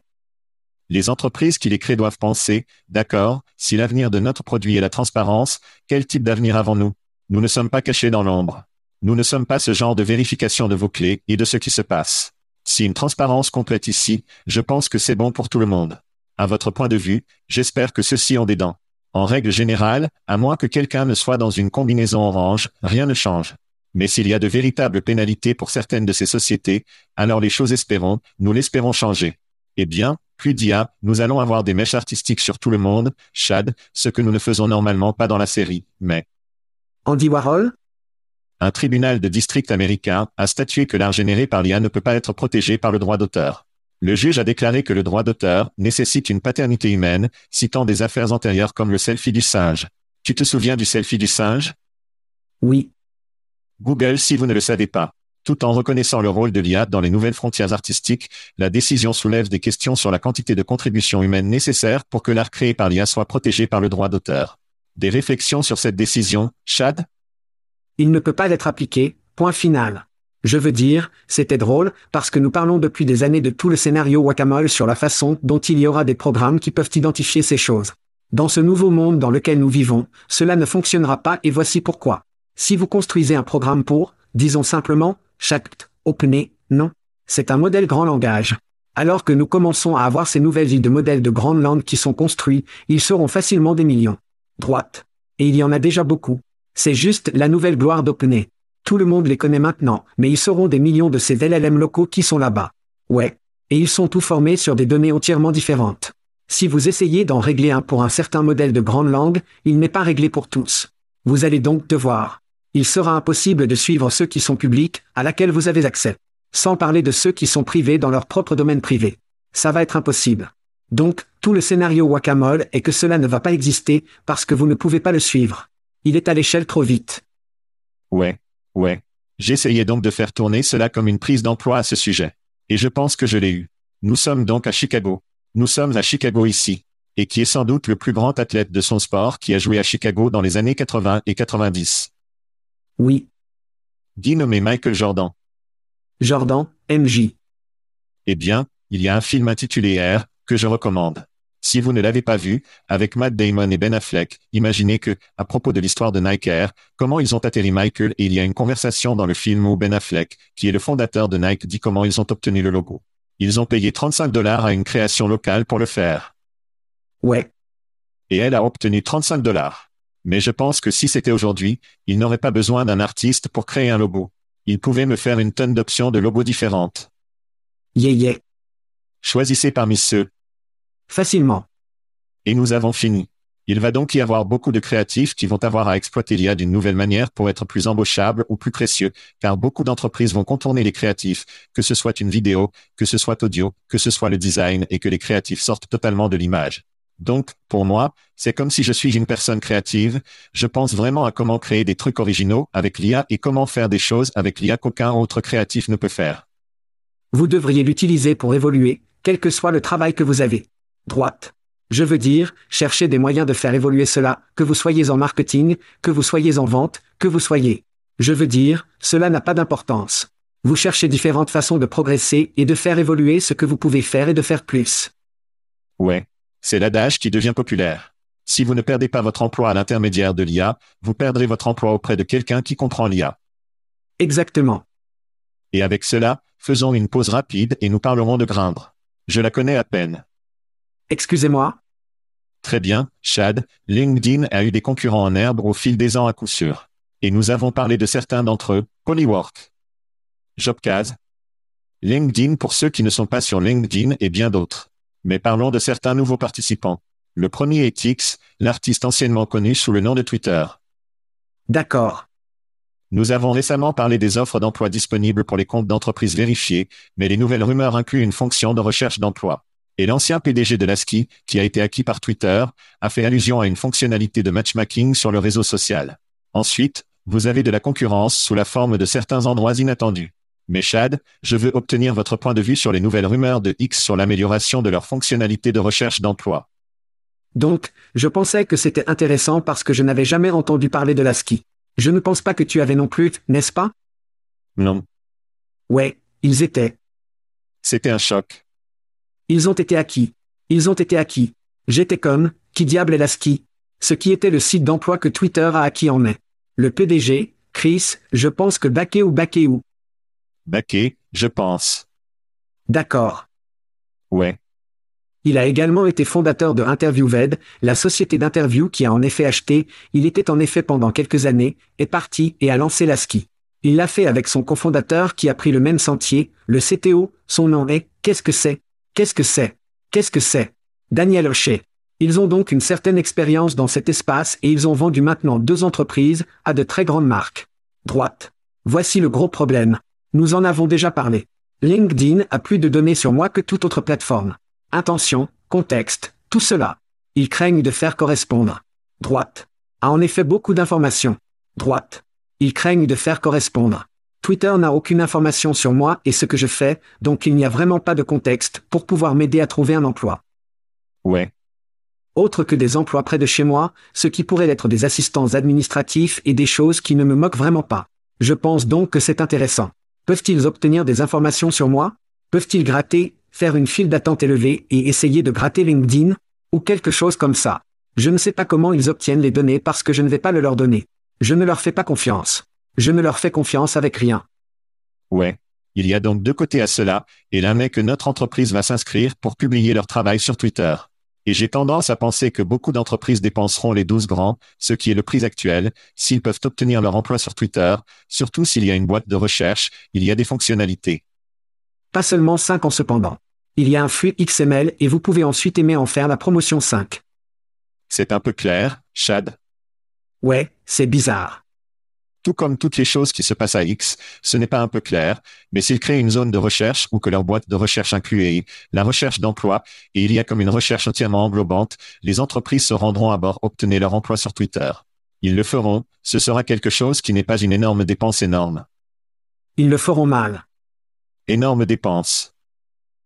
Speaker 1: Les entreprises qui les créent doivent penser, d'accord, si l'avenir de notre produit est la transparence, quel type d'avenir avons-nous? Nous ne sommes pas cachés dans l'ombre. Nous ne sommes pas ce genre de vérification de vos clés et de ce qui se passe. Si une transparence complète ici, je pense que c'est bon pour tout le monde. À votre point de vue, j'espère que ceux-ci ont des dents. En règle générale, à moins que quelqu'un ne soit dans une combinaison orange, rien ne change. Mais s'il y a de véritables pénalités pour certaines de ces sociétés, alors les choses espérons, nous l'espérons changer. Eh bien, puis dia, nous allons avoir des mèches artistiques sur tout le monde, Chad, ce que nous ne faisons normalement pas dans la série, mais...
Speaker 2: Andy Warhol?
Speaker 1: Un tribunal de district américain a statué que l'art généré par l'IA ne peut pas être protégé par le droit d'auteur. Le juge a déclaré que le droit d'auteur nécessite une paternité humaine, citant des affaires antérieures comme le selfie du singe. Tu te souviens du selfie du singe?
Speaker 2: Oui.
Speaker 1: Google si vous ne le savez pas. Tout en reconnaissant le rôle de l'IA dans les nouvelles frontières artistiques, la décision soulève des questions sur la quantité de contributions humaines nécessaires pour que l'art créé par l'IA soit protégé par le droit d'auteur. Des réflexions sur cette décision, Chad?
Speaker 2: Il ne peut pas être appliqué, point final. Je veux dire, c'était drôle, parce que nous parlons depuis des années de tout le scénario Wakamole sur la façon dont il y aura des programmes qui peuvent identifier ces choses. Dans ce nouveau monde dans lequel nous vivons, cela ne fonctionnera pas et voici pourquoi. Si vous construisez un programme pour, disons simplement, chaque OpenAI, non. C'est un modèle grand langage. Alors que nous commençons à avoir ces nouvelles îles de modèles de grande langue qui sont construits, ils seront facilement des millions. Droite. Et il y en a déjà beaucoup. C'est juste la nouvelle gloire d'OpenAI. Tout le monde les connaît maintenant, mais ils seront des millions de ces LLM locaux qui sont là-bas. Ouais. Et ils sont tous formés sur des données entièrement différentes. Si vous essayez d'en régler un pour un certain modèle de grande langue, il n'est pas réglé pour tous. Vous allez donc devoir il sera impossible de suivre ceux qui sont publics, à laquelle vous avez accès. Sans parler de ceux qui sont privés dans leur propre domaine privé. Ça va être impossible. Donc, tout le scénario Wakamole est que cela ne va pas exister, parce que vous ne pouvez pas le suivre. Il est à l'échelle trop vite.
Speaker 1: Ouais, ouais. J'essayais donc de faire tourner cela comme une prise d'emploi à ce sujet. Et je pense que je l'ai eu. Nous sommes donc à Chicago. Nous sommes à Chicago ici. Et qui est sans doute le plus grand athlète de son sport qui a joué à Chicago dans les années 80 et 90.
Speaker 2: Oui.
Speaker 1: Dit nommé Michael Jordan.
Speaker 2: Jordan, MJ.
Speaker 1: Eh bien, il y a un film intitulé Air, que je recommande. Si vous ne l'avez pas vu, avec Matt Damon et Ben Affleck, imaginez que, à propos de l'histoire de Nike Air, comment ils ont atterri Michael et il y a une conversation dans le film où Ben Affleck, qui est le fondateur de Nike, dit comment ils ont obtenu le logo. Ils ont payé 35 dollars à une création locale pour le faire.
Speaker 2: Ouais.
Speaker 1: Et elle a obtenu 35 dollars. Mais je pense que si c'était aujourd'hui, il n'aurait pas besoin d'un artiste pour créer un logo. Il pouvait me faire une tonne d'options de logos différentes.
Speaker 2: Yeah yeah.
Speaker 1: Choisissez parmi ceux.
Speaker 2: Facilement.
Speaker 1: Et nous avons fini. Il va donc y avoir beaucoup de créatifs qui vont avoir à exploiter l'IA d'une nouvelle manière pour être plus embauchables ou plus précieux, car beaucoup d'entreprises vont contourner les créatifs, que ce soit une vidéo, que ce soit audio, que ce soit le design et que les créatifs sortent totalement de l'image. Donc, pour moi, c'est comme si je suis une personne créative, je pense vraiment à comment créer des trucs originaux avec l'IA et comment faire des choses avec l'IA qu'aucun autre créatif ne peut faire.
Speaker 2: Vous devriez l'utiliser pour évoluer, quel que soit le travail que vous avez. Droite. Je veux dire, cherchez des moyens de faire évoluer cela, que vous soyez en marketing, que vous soyez en vente, que vous soyez. Je veux dire, cela n'a pas d'importance. Vous cherchez différentes façons de progresser et de faire évoluer ce que vous pouvez faire et de faire plus.
Speaker 1: Ouais, c'est l'adage qui devient populaire. Si vous ne perdez pas votre emploi à l'intermédiaire de l'IA, vous perdrez votre emploi auprès de quelqu'un qui comprend l'IA.
Speaker 2: Exactement.
Speaker 1: Et avec cela, faisons une pause rapide et nous parlerons de Grindr. Je la connais à peine.
Speaker 2: Excusez-moi
Speaker 1: Très bien, Chad, LinkedIn a eu des concurrents en herbe au fil des ans à coup sûr. Et nous avons parlé de certains d'entre eux, Polywork, Jobcase, LinkedIn pour ceux qui ne sont pas sur LinkedIn et bien d'autres. Mais parlons de certains nouveaux participants. Le premier est X, l'artiste anciennement connu sous le nom de Twitter.
Speaker 2: D'accord.
Speaker 1: Nous avons récemment parlé des offres d'emploi disponibles pour les comptes d'entreprises vérifiés, mais les nouvelles rumeurs incluent une fonction de recherche d'emploi. Et l'ancien PDG de l'ASCII, qui a été acquis par Twitter, a fait allusion à une fonctionnalité de matchmaking sur le réseau social. Ensuite, vous avez de la concurrence sous la forme de certains endroits inattendus. Mais Chad, je veux obtenir votre point de vue sur les nouvelles rumeurs de X sur l'amélioration de leur fonctionnalité de recherche d'emploi.
Speaker 2: Donc, je pensais que c'était intéressant parce que je n'avais jamais entendu parler de l'ASCII. Je ne pense pas que tu avais non plus, n'est-ce pas?
Speaker 1: Non.
Speaker 2: Ouais, ils étaient.
Speaker 1: C'était un choc.
Speaker 2: Ils ont été acquis. Ils ont été acquis. J'étais comme, qui diable est l'ASCII Ce qui était le site d'emploi que Twitter a acquis en mai. Le PDG, Chris, je pense que Baké ou Bakéou.
Speaker 1: Baké, je pense.
Speaker 2: D'accord.
Speaker 1: Ouais.
Speaker 2: Il a également été fondateur de InterviewVed, la société d'interview qui a en effet acheté, il était en effet pendant quelques années, est parti et a lancé l'ASCII. Il l'a fait avec son cofondateur qui a pris le même sentier, le CTO, son nom est, qu'est-ce que c'est? Qu'est-ce que c'est? Qu'est-ce que c'est? Daniel O'Shea. Ils ont donc une certaine expérience dans cet espace et ils ont vendu maintenant deux entreprises à de très grandes marques. Droite. Voici le gros problème. Nous en avons déjà parlé. LinkedIn a plus de données sur moi que toute autre plateforme. Intention, contexte, tout cela. Ils craignent de faire correspondre. Droite. A en effet beaucoup d'informations. Droite. Ils craignent de faire correspondre. Twitter n'a aucune information sur moi et ce que je fais, donc il n'y a vraiment pas de contexte pour pouvoir m'aider à trouver un emploi.
Speaker 1: Ouais.
Speaker 2: Autre que des emplois près de chez moi, ce qui pourrait être des assistants administratifs et des choses qui ne me moquent vraiment pas. Je pense donc que c'est intéressant. Peuvent-ils obtenir des informations sur moi? Peuvent-ils gratter, faire une file d'attente élevée et essayer de gratter LinkedIn Ou quelque chose comme ça? Je ne sais pas comment ils obtiennent les données parce que je ne vais pas le leur donner. Je ne leur fais pas confiance. Je ne leur fais confiance avec rien.
Speaker 1: Ouais. Il y a donc deux côtés à cela, et l'un est que notre entreprise va s'inscrire pour publier leur travail sur Twitter. Et j'ai tendance à penser que beaucoup d'entreprises dépenseront les 12 grands, ce qui est le prix actuel, s'ils peuvent obtenir leur emploi sur Twitter, surtout s'il y a une boîte de recherche, il y a des fonctionnalités.
Speaker 2: Pas seulement 5 ans cependant. Il y a un flux XML et vous pouvez ensuite aimer en faire la promotion 5.
Speaker 1: C'est un peu clair, Chad?
Speaker 2: Ouais, c'est bizarre.
Speaker 1: Tout comme toutes les choses qui se passent à X, ce n'est pas un peu clair, mais s'ils créent une zone de recherche ou que leur boîte de recherche inclut la recherche d'emploi, et il y a comme une recherche entièrement englobante, les entreprises se rendront à bord obtenir leur emploi sur Twitter. Ils le feront, ce sera quelque chose qui n'est pas une énorme dépense énorme.
Speaker 2: Ils le feront mal.
Speaker 1: Énorme dépense.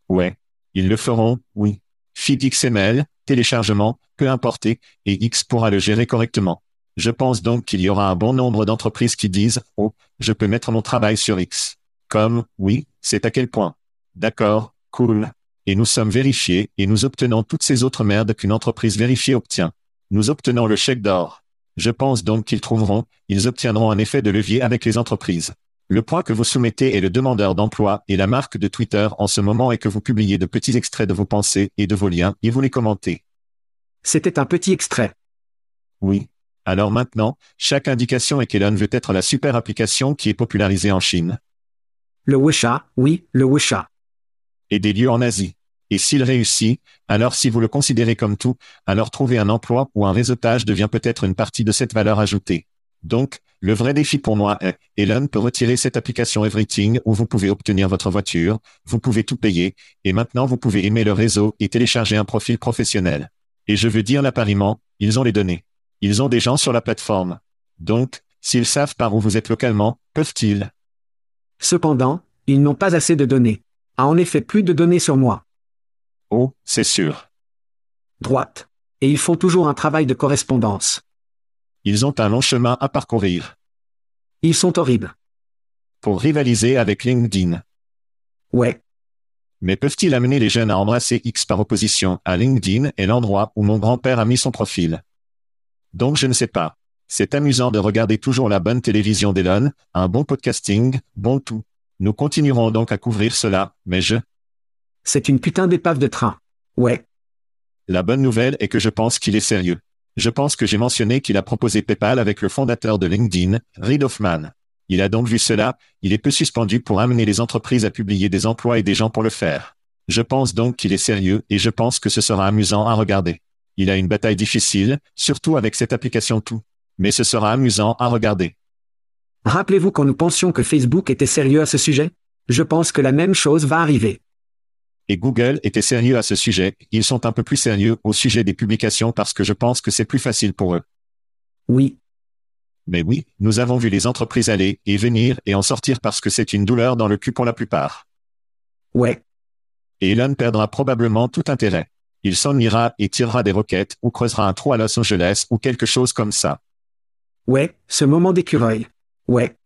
Speaker 1: Ouais. Ils le feront, oui. Feed XML, téléchargement, peu importe, et X pourra le gérer correctement. Je pense donc qu'il y aura un bon nombre d'entreprises qui disent « Oh, je peux mettre mon travail sur X ». Comme « Oui, c'est à quel point ». D'accord, cool. Et nous sommes vérifiés et nous obtenons toutes ces autres merdes qu'une entreprise vérifiée obtient. Nous obtenons le chèque d'or. Je pense donc qu'ils trouveront, ils obtiendront un effet de levier avec les entreprises. Le point que vous soumettez est le demandeur d'emploi et la marque de Twitter en ce moment est que vous publiez de petits extraits de vos pensées et de vos liens et vous les commentez.
Speaker 2: C'était un petit extrait.
Speaker 1: Oui. Alors maintenant, chaque indication est qu'Elon veut être la super application qui est popularisée en Chine.
Speaker 2: Le Wusha, oui, le Wusha.
Speaker 1: Et des lieux en Asie. Et s'il réussit, alors si vous le considérez comme tout, alors trouver un emploi ou un réseautage devient peut-être une partie de cette valeur ajoutée. Donc, le vrai défi pour moi est, Elon peut retirer cette application Everything où vous pouvez obtenir votre voiture, vous pouvez tout payer, et maintenant vous pouvez aimer le réseau et télécharger un profil professionnel. Et je veux dire l'appariement, ils ont les données. Ils ont des gens sur la plateforme. Donc, s'ils savent par où vous êtes localement, peuvent-ils?
Speaker 2: Cependant, ils n'ont pas assez de données. A en effet plus de données sur moi.
Speaker 1: Oh, c'est sûr.
Speaker 2: Droite. Et ils font toujours un travail de correspondance.
Speaker 1: Ils ont un long chemin à parcourir.
Speaker 2: Ils sont horribles.
Speaker 1: Pour rivaliser avec LinkedIn.
Speaker 2: Ouais.
Speaker 1: Mais peuvent-ils amener les jeunes à embrasser X par opposition à LinkedIn et l'endroit où mon grand-père a mis son profil? Donc je ne sais pas. C'est amusant de regarder toujours la bonne télévision d'Elon, un bon podcasting, bon tout. Nous continuerons donc à couvrir cela, mais je...
Speaker 2: C'est une putain d'épave de train. Ouais.
Speaker 1: La bonne nouvelle est que je pense qu'il est sérieux. Je pense que j'ai mentionné qu'il a proposé PayPal avec le fondateur de LinkedIn, Reid Hoffman. Il a donc vu cela, il est peu suspendu pour amener les entreprises à publier des emplois et des gens pour le faire. Je pense donc qu'il est sérieux et je pense que ce sera amusant à regarder. Il a une bataille difficile, surtout avec cette application tout. Mais ce sera amusant à regarder.
Speaker 2: Rappelez-vous quand nous pensions que Facebook était sérieux à ce sujet? Je pense que la même chose va arriver.
Speaker 1: Et Google était sérieux à ce sujet, ils sont un peu plus sérieux au sujet des publications parce que je pense que c'est plus facile pour eux.
Speaker 2: Oui.
Speaker 1: Mais oui, nous avons vu les entreprises aller et venir et en sortir parce que c'est une douleur dans le cul pour la plupart.
Speaker 2: Ouais.
Speaker 1: Et Elon perdra probablement tout intérêt. Il s'en ira et tirera des roquettes ou creusera un trou à Los Angeles ou quelque chose comme ça.
Speaker 2: Ouais, ce moment d'écureuil. Ouais.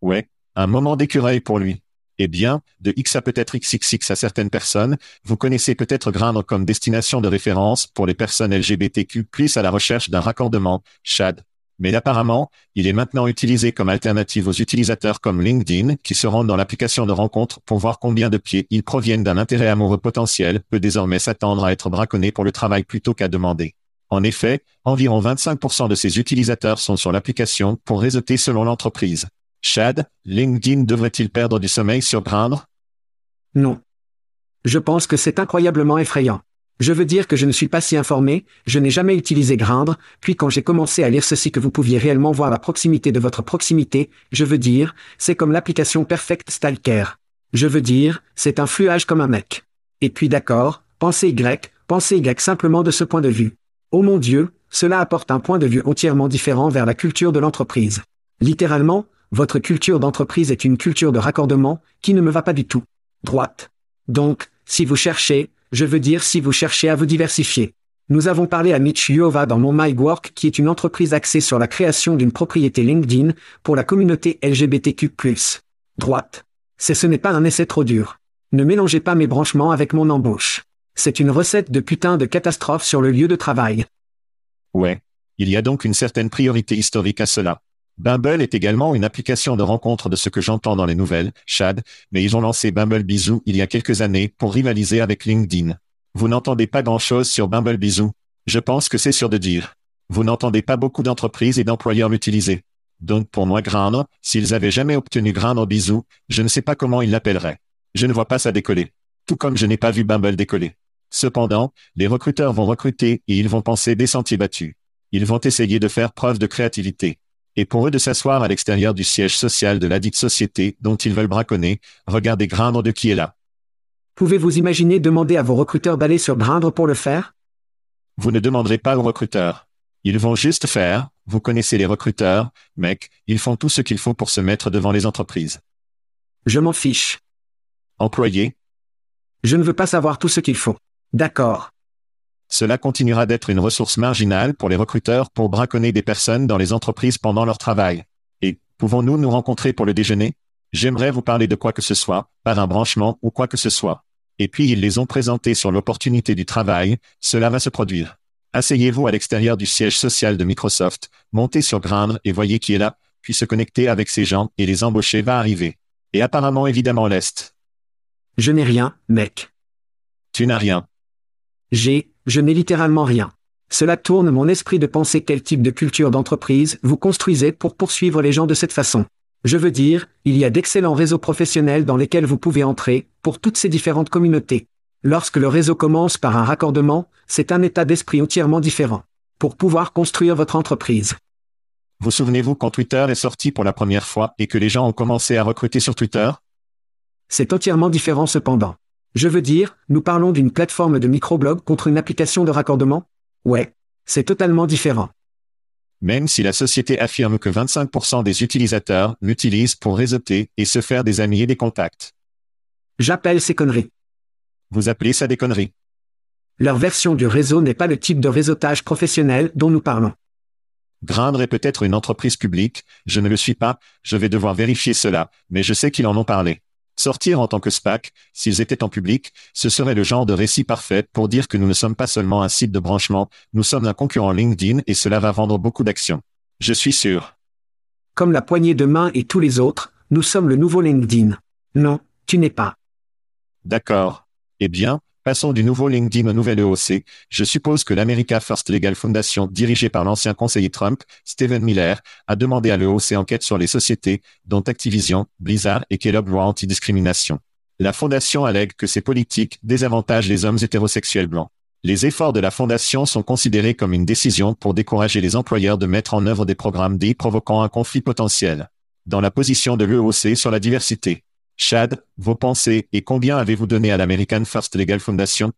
Speaker 1: Ouais, un moment d'écureuil pour lui. Eh bien, de X à peut-être XXX à certaines personnes, vous connaissez peut-être Grindr comme destination de référence pour les personnes LGBTQ+, à la recherche d'un raccordement, Chad. Mais apparemment, il est maintenant utilisé comme alternative aux utilisateurs comme LinkedIn qui se rendent dans l'application de rencontre pour voir combien de pieds ils proviennent d'un intérêt amoureux potentiel peut désormais s'attendre à être braconné pour le travail plutôt qu'à demander. En effet, environ 25% de ces utilisateurs sont sur l'application pour réseauter selon l'entreprise. Chad, LinkedIn devrait-il perdre du sommeil sur
Speaker 2: Non. Je pense que c'est incroyablement effrayant. Je veux dire que je ne suis pas si informé, je n'ai jamais utilisé Grindr, puis quand j'ai commencé à lire ceci que vous pouviez réellement voir la proximité de votre proximité, je veux dire, c'est comme l'application Perfect Stalker. Je veux dire, c'est un fluage comme un mec. Et puis d'accord, pensez Y, pensez Y simplement de ce point de vue. Oh mon Dieu, cela apporte un point de vue entièrement différent vers la culture de l'entreprise. Littéralement, votre culture d'entreprise est une culture de raccordement, qui ne me va pas du tout. Droite. Donc, si vous cherchez, je veux dire si vous cherchez à vous diversifier. Nous avons parlé à Mitch Yova dans mon MyWork qui est une entreprise axée sur la création d'une propriété LinkedIn pour la communauté LGBTQ+. Droite. C'est ce n'est pas un essai trop dur. Ne mélangez pas mes branchements avec mon embauche. C'est une recette de putain de catastrophe sur le lieu de travail.
Speaker 1: Ouais. Il y a donc une certaine priorité historique à cela. Bumble est également une application de rencontre de ce que j'entends dans les nouvelles, Chad, mais ils ont lancé Bumble Bisou il y a quelques années pour rivaliser avec LinkedIn. Vous n'entendez pas grand-chose sur Bumble Bisou. Je pense que c'est sûr de dire. Vous n'entendez pas beaucoup d'entreprises et d'employeurs l'utiliser. Donc pour moi Grindr, s'ils avaient jamais obtenu Grindr Bisou, je ne sais pas comment ils l'appelleraient. Je ne vois pas ça décoller. Tout comme je n'ai pas vu Bumble décoller. Cependant, les recruteurs vont recruter et ils vont penser des sentiers battus. Ils vont essayer de faire preuve de créativité et pour eux de s'asseoir à l'extérieur du siège social de la dite société dont ils veulent braconner, regardez Grindr de qui est là.
Speaker 2: Pouvez-vous imaginer demander à vos recruteurs d'aller sur Grindr pour le faire?
Speaker 1: Vous ne demanderez pas aux recruteurs. Ils vont juste faire, vous connaissez les recruteurs, mec, ils font tout ce qu'il faut pour se mettre devant les entreprises.
Speaker 2: Je m'en fiche.
Speaker 1: Employés
Speaker 2: Je ne veux pas savoir tout ce qu'il faut. D'accord.
Speaker 1: Cela continuera d'être une ressource marginale pour les recruteurs pour braconner des personnes dans les entreprises pendant leur travail. Et, pouvons-nous nous rencontrer pour le déjeuner? J'aimerais vous parler de quoi que ce soit, par un branchement ou quoi que ce soit. Et puis ils les ont présentés sur l'opportunité du travail, cela va se produire. Asseyez-vous à l'extérieur du siège social de Microsoft, montez sur Grindr et voyez qui est là, puis se connecter avec ces gens et les embaucher va arriver. Et apparemment évidemment l'Est.
Speaker 2: Je n'ai rien, mec.
Speaker 1: Tu n'as rien.
Speaker 2: J'ai, je n'ai littéralement rien. Cela tourne mon esprit de penser quel type de culture d'entreprise vous construisez pour poursuivre les gens de cette façon. Je veux dire, il y a d'excellents réseaux professionnels dans lesquels vous pouvez entrer, pour toutes ces différentes communautés. Lorsque le réseau commence par un raccordement, c'est un état d'esprit entièrement différent. Pour pouvoir construire votre entreprise.
Speaker 1: Vous souvenez-vous quand Twitter est sorti pour la première fois et que les gens ont commencé à recruter sur Twitter?
Speaker 2: C'est entièrement différent cependant. Je veux dire, nous parlons d'une plateforme de microblog contre une application de raccordement? Ouais. C'est totalement différent.
Speaker 1: Même si la société affirme que 25% des utilisateurs l'utilisent pour réseauter et se faire des amis et des contacts.
Speaker 2: J'appelle ces conneries.
Speaker 1: Vous appelez ça des conneries.
Speaker 2: Leur version du réseau n'est pas le type de réseautage professionnel dont nous parlons.
Speaker 1: Grindr est peut-être une entreprise publique, je ne le suis pas, je vais devoir vérifier cela, mais je sais qu'ils en ont parlé. Sortir en tant que SPAC, s'ils étaient en public, ce serait le genre de récit parfait pour dire que nous ne sommes pas seulement un site de branchement, nous sommes un concurrent LinkedIn et cela va vendre beaucoup d'actions. Je suis sûr.
Speaker 2: Comme la poignée de main et tous les autres, nous sommes le nouveau LinkedIn. Non, tu n'es pas.
Speaker 1: D'accord. Eh bien, Passons du nouveau LinkedIn au nouvel EOC. Je suppose que l'America First Legal Foundation, dirigée par l'ancien conseiller Trump, Stephen Miller, a demandé à l'EOC enquête sur les sociétés, dont Activision, Blizzard et Kellogg Loi Antidiscrimination. La fondation allègue que ces politiques désavantagent les hommes hétérosexuels blancs. Les efforts de la fondation sont considérés comme une décision pour décourager les employeurs de mettre en œuvre des programmes dits provoquant un conflit potentiel. Dans la position de l'EOC sur la diversité. Chad, vos pensées et combien avez-vous donné à l'American First Legal Foundation?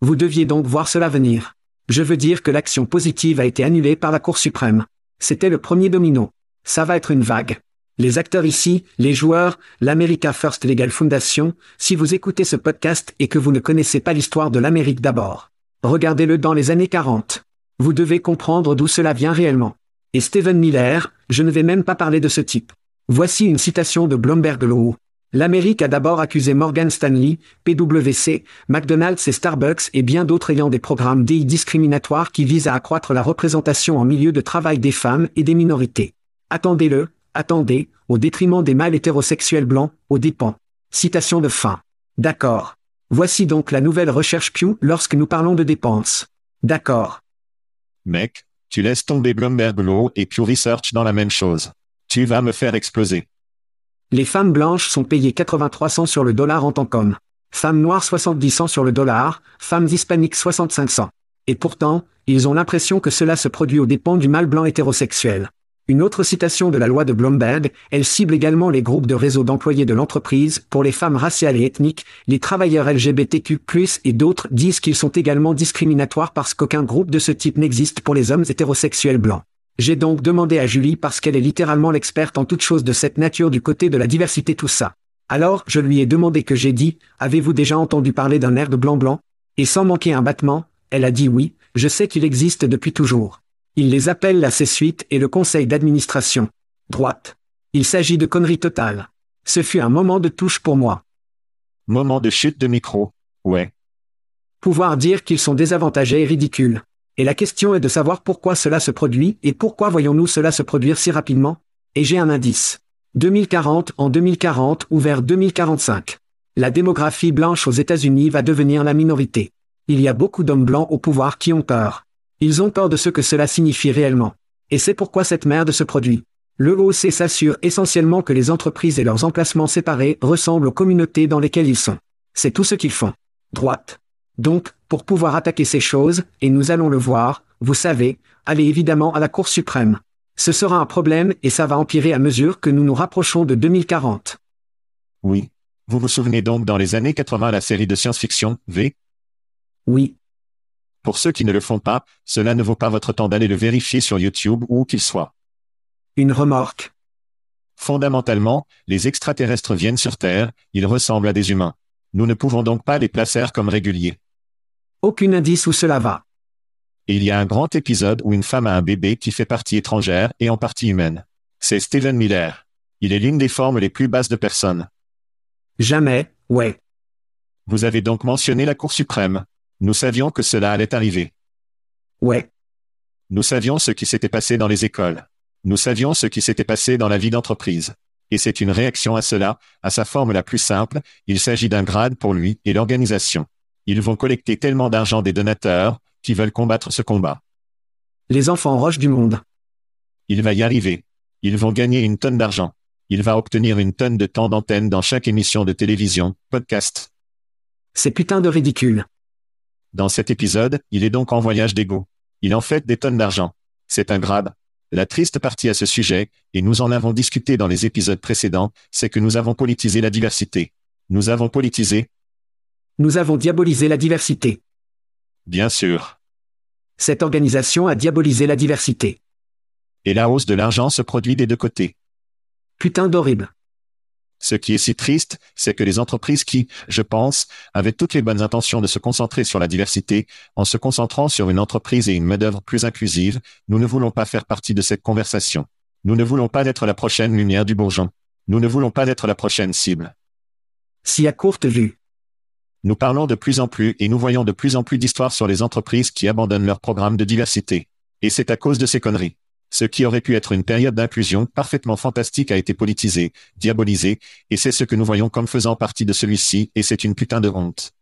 Speaker 2: Vous deviez donc voir cela venir. Je veux dire que l'action positive a été annulée par la Cour suprême. C'était le premier domino. Ça va être une vague. Les acteurs ici, les joueurs, l'America First Legal Foundation, si vous écoutez ce podcast et que vous ne connaissez pas l'histoire de l'Amérique d'abord, regardez-le dans les années 40. Vous devez comprendre d'où cela vient réellement. Et Stephen Miller, je ne vais même pas parler de ce type. Voici une citation de Bloomberg Law. L'Amérique a d'abord accusé Morgan Stanley, PwC, McDonald's et Starbucks et bien d'autres ayant des programmes DI discriminatoires qui visent à accroître la représentation en milieu de travail des femmes et des minorités. Attendez-le, attendez, au détriment des mâles hétérosexuels blancs, aux dépens. Citation de fin. D'accord. Voici donc la nouvelle recherche Pew lorsque nous parlons de dépenses. D'accord.
Speaker 1: Mec, tu laisses tomber Bloomberg Law et Pew Research dans la même chose. Tu vas me faire exploser.
Speaker 2: Les femmes blanches sont payées 83 cents sur le dollar en tant qu'hommes. Femmes noires 70 cents sur le dollar, femmes hispaniques 65 cents. Et pourtant, ils ont l'impression que cela se produit aux dépens du mâle blanc hétérosexuel. Une autre citation de la loi de Blomberg, elle cible également les groupes de réseau d'employés de l'entreprise, pour les femmes raciales et ethniques, les travailleurs LGBTQ+, et d'autres disent qu'ils sont également discriminatoires parce qu'aucun groupe de ce type n'existe pour les hommes hétérosexuels blancs. J'ai donc demandé à Julie parce qu'elle est littéralement l'experte en toute chose de cette nature du côté de la diversité tout ça. Alors, je lui ai demandé que j'ai dit, avez-vous déjà entendu parler d'un air de blanc-blanc? Et sans manquer un battement, elle a dit oui, je sais qu'il existe depuis toujours. Il les appelle la C-suite et le conseil d'administration. Droite. Il s'agit de conneries totales. Ce fut un moment de touche pour moi.
Speaker 1: Moment de chute de micro. Ouais.
Speaker 2: Pouvoir dire qu'ils sont désavantagés est ridicule. Et la question est de savoir pourquoi cela se produit et pourquoi voyons-nous cela se produire si rapidement Et j'ai un indice. 2040 en 2040 ou vers 2045. La démographie blanche aux États-Unis va devenir la minorité. Il y a beaucoup d'hommes blancs au pouvoir qui ont peur. Ils ont peur de ce que cela signifie réellement. Et c'est pourquoi cette merde se produit. Le OC s'assure essentiellement que les entreprises et leurs emplacements séparés ressemblent aux communautés dans lesquelles ils sont. C'est tout ce qu'ils font. Droite. Donc, pour pouvoir attaquer ces choses, et nous allons le voir, vous savez, allez évidemment à la Cour suprême. Ce sera un problème et ça va empirer à mesure que nous nous rapprochons de 2040.
Speaker 1: Oui. Vous vous souvenez donc dans les années 80 la série de science-fiction, V?
Speaker 2: Oui,
Speaker 1: Pour ceux qui ne le font pas, cela ne vaut pas votre temps d'aller le vérifier sur YouTube ou où qu'il soit.
Speaker 2: une remorque.
Speaker 1: Fondamentalement, les extraterrestres viennent sur Terre, ils ressemblent à des humains. Nous ne pouvons donc pas les placer comme réguliers.
Speaker 2: Aucun indice où cela va.
Speaker 1: Et il y a un grand épisode où une femme a un bébé qui fait partie étrangère et en partie humaine. C'est Steven Miller. Il est l'une des formes les plus basses de personnes.
Speaker 2: Jamais, ouais.
Speaker 1: Vous avez donc mentionné la Cour suprême. Nous savions que cela allait arriver.
Speaker 2: Ouais.
Speaker 1: Nous savions ce qui s'était passé dans les écoles. Nous savions ce qui s'était passé dans la vie d'entreprise. Et c'est une réaction à cela, à sa forme la plus simple, il s'agit d'un grade pour lui et l'organisation. Ils vont collecter tellement d'argent des donateurs, qui veulent combattre ce combat.
Speaker 2: Les enfants roches du monde.
Speaker 1: Il va y arriver. Ils vont gagner une tonne d'argent. Il va obtenir une tonne de temps d'antenne dans chaque émission de télévision, podcast.
Speaker 2: C'est putain de ridicule.
Speaker 1: Dans cet épisode, il est donc en voyage d'ego. Il en fait des tonnes d'argent. C'est un grade. La triste partie à ce sujet, et nous en avons discuté dans les épisodes précédents, c'est que nous avons politisé la diversité. Nous avons politisé,
Speaker 2: Nous avons diabolisé la diversité.
Speaker 1: bien sûr.
Speaker 2: Cette organisation a diabolisé la diversité.
Speaker 1: Et la hausse de l'argent se produit des deux côtés.
Speaker 2: Putain d'horrible.
Speaker 1: Ce qui est si triste, c'est que les entreprises qui, je pense, avaient toutes les bonnes intentions de se concentrer sur la diversité, en se concentrant sur une entreprise et une main-d'œuvre plus inclusive, nous ne voulons pas faire partie de cette conversation. Nous ne voulons pas être la prochaine lumière du bourgeon. Nous ne voulons pas être la prochaine cible.
Speaker 2: Si à courte vue.
Speaker 1: Nous parlons de plus en plus et nous voyons de plus en plus d'histoires sur les entreprises qui abandonnent leur programme de diversité. Et c'est à cause de ces conneries. Ce qui aurait pu être une période d'inclusion parfaitement fantastique a été politisé, diabolisé, et c'est ce que nous voyons comme faisant partie de celui-ci, et c'est une putain de honte.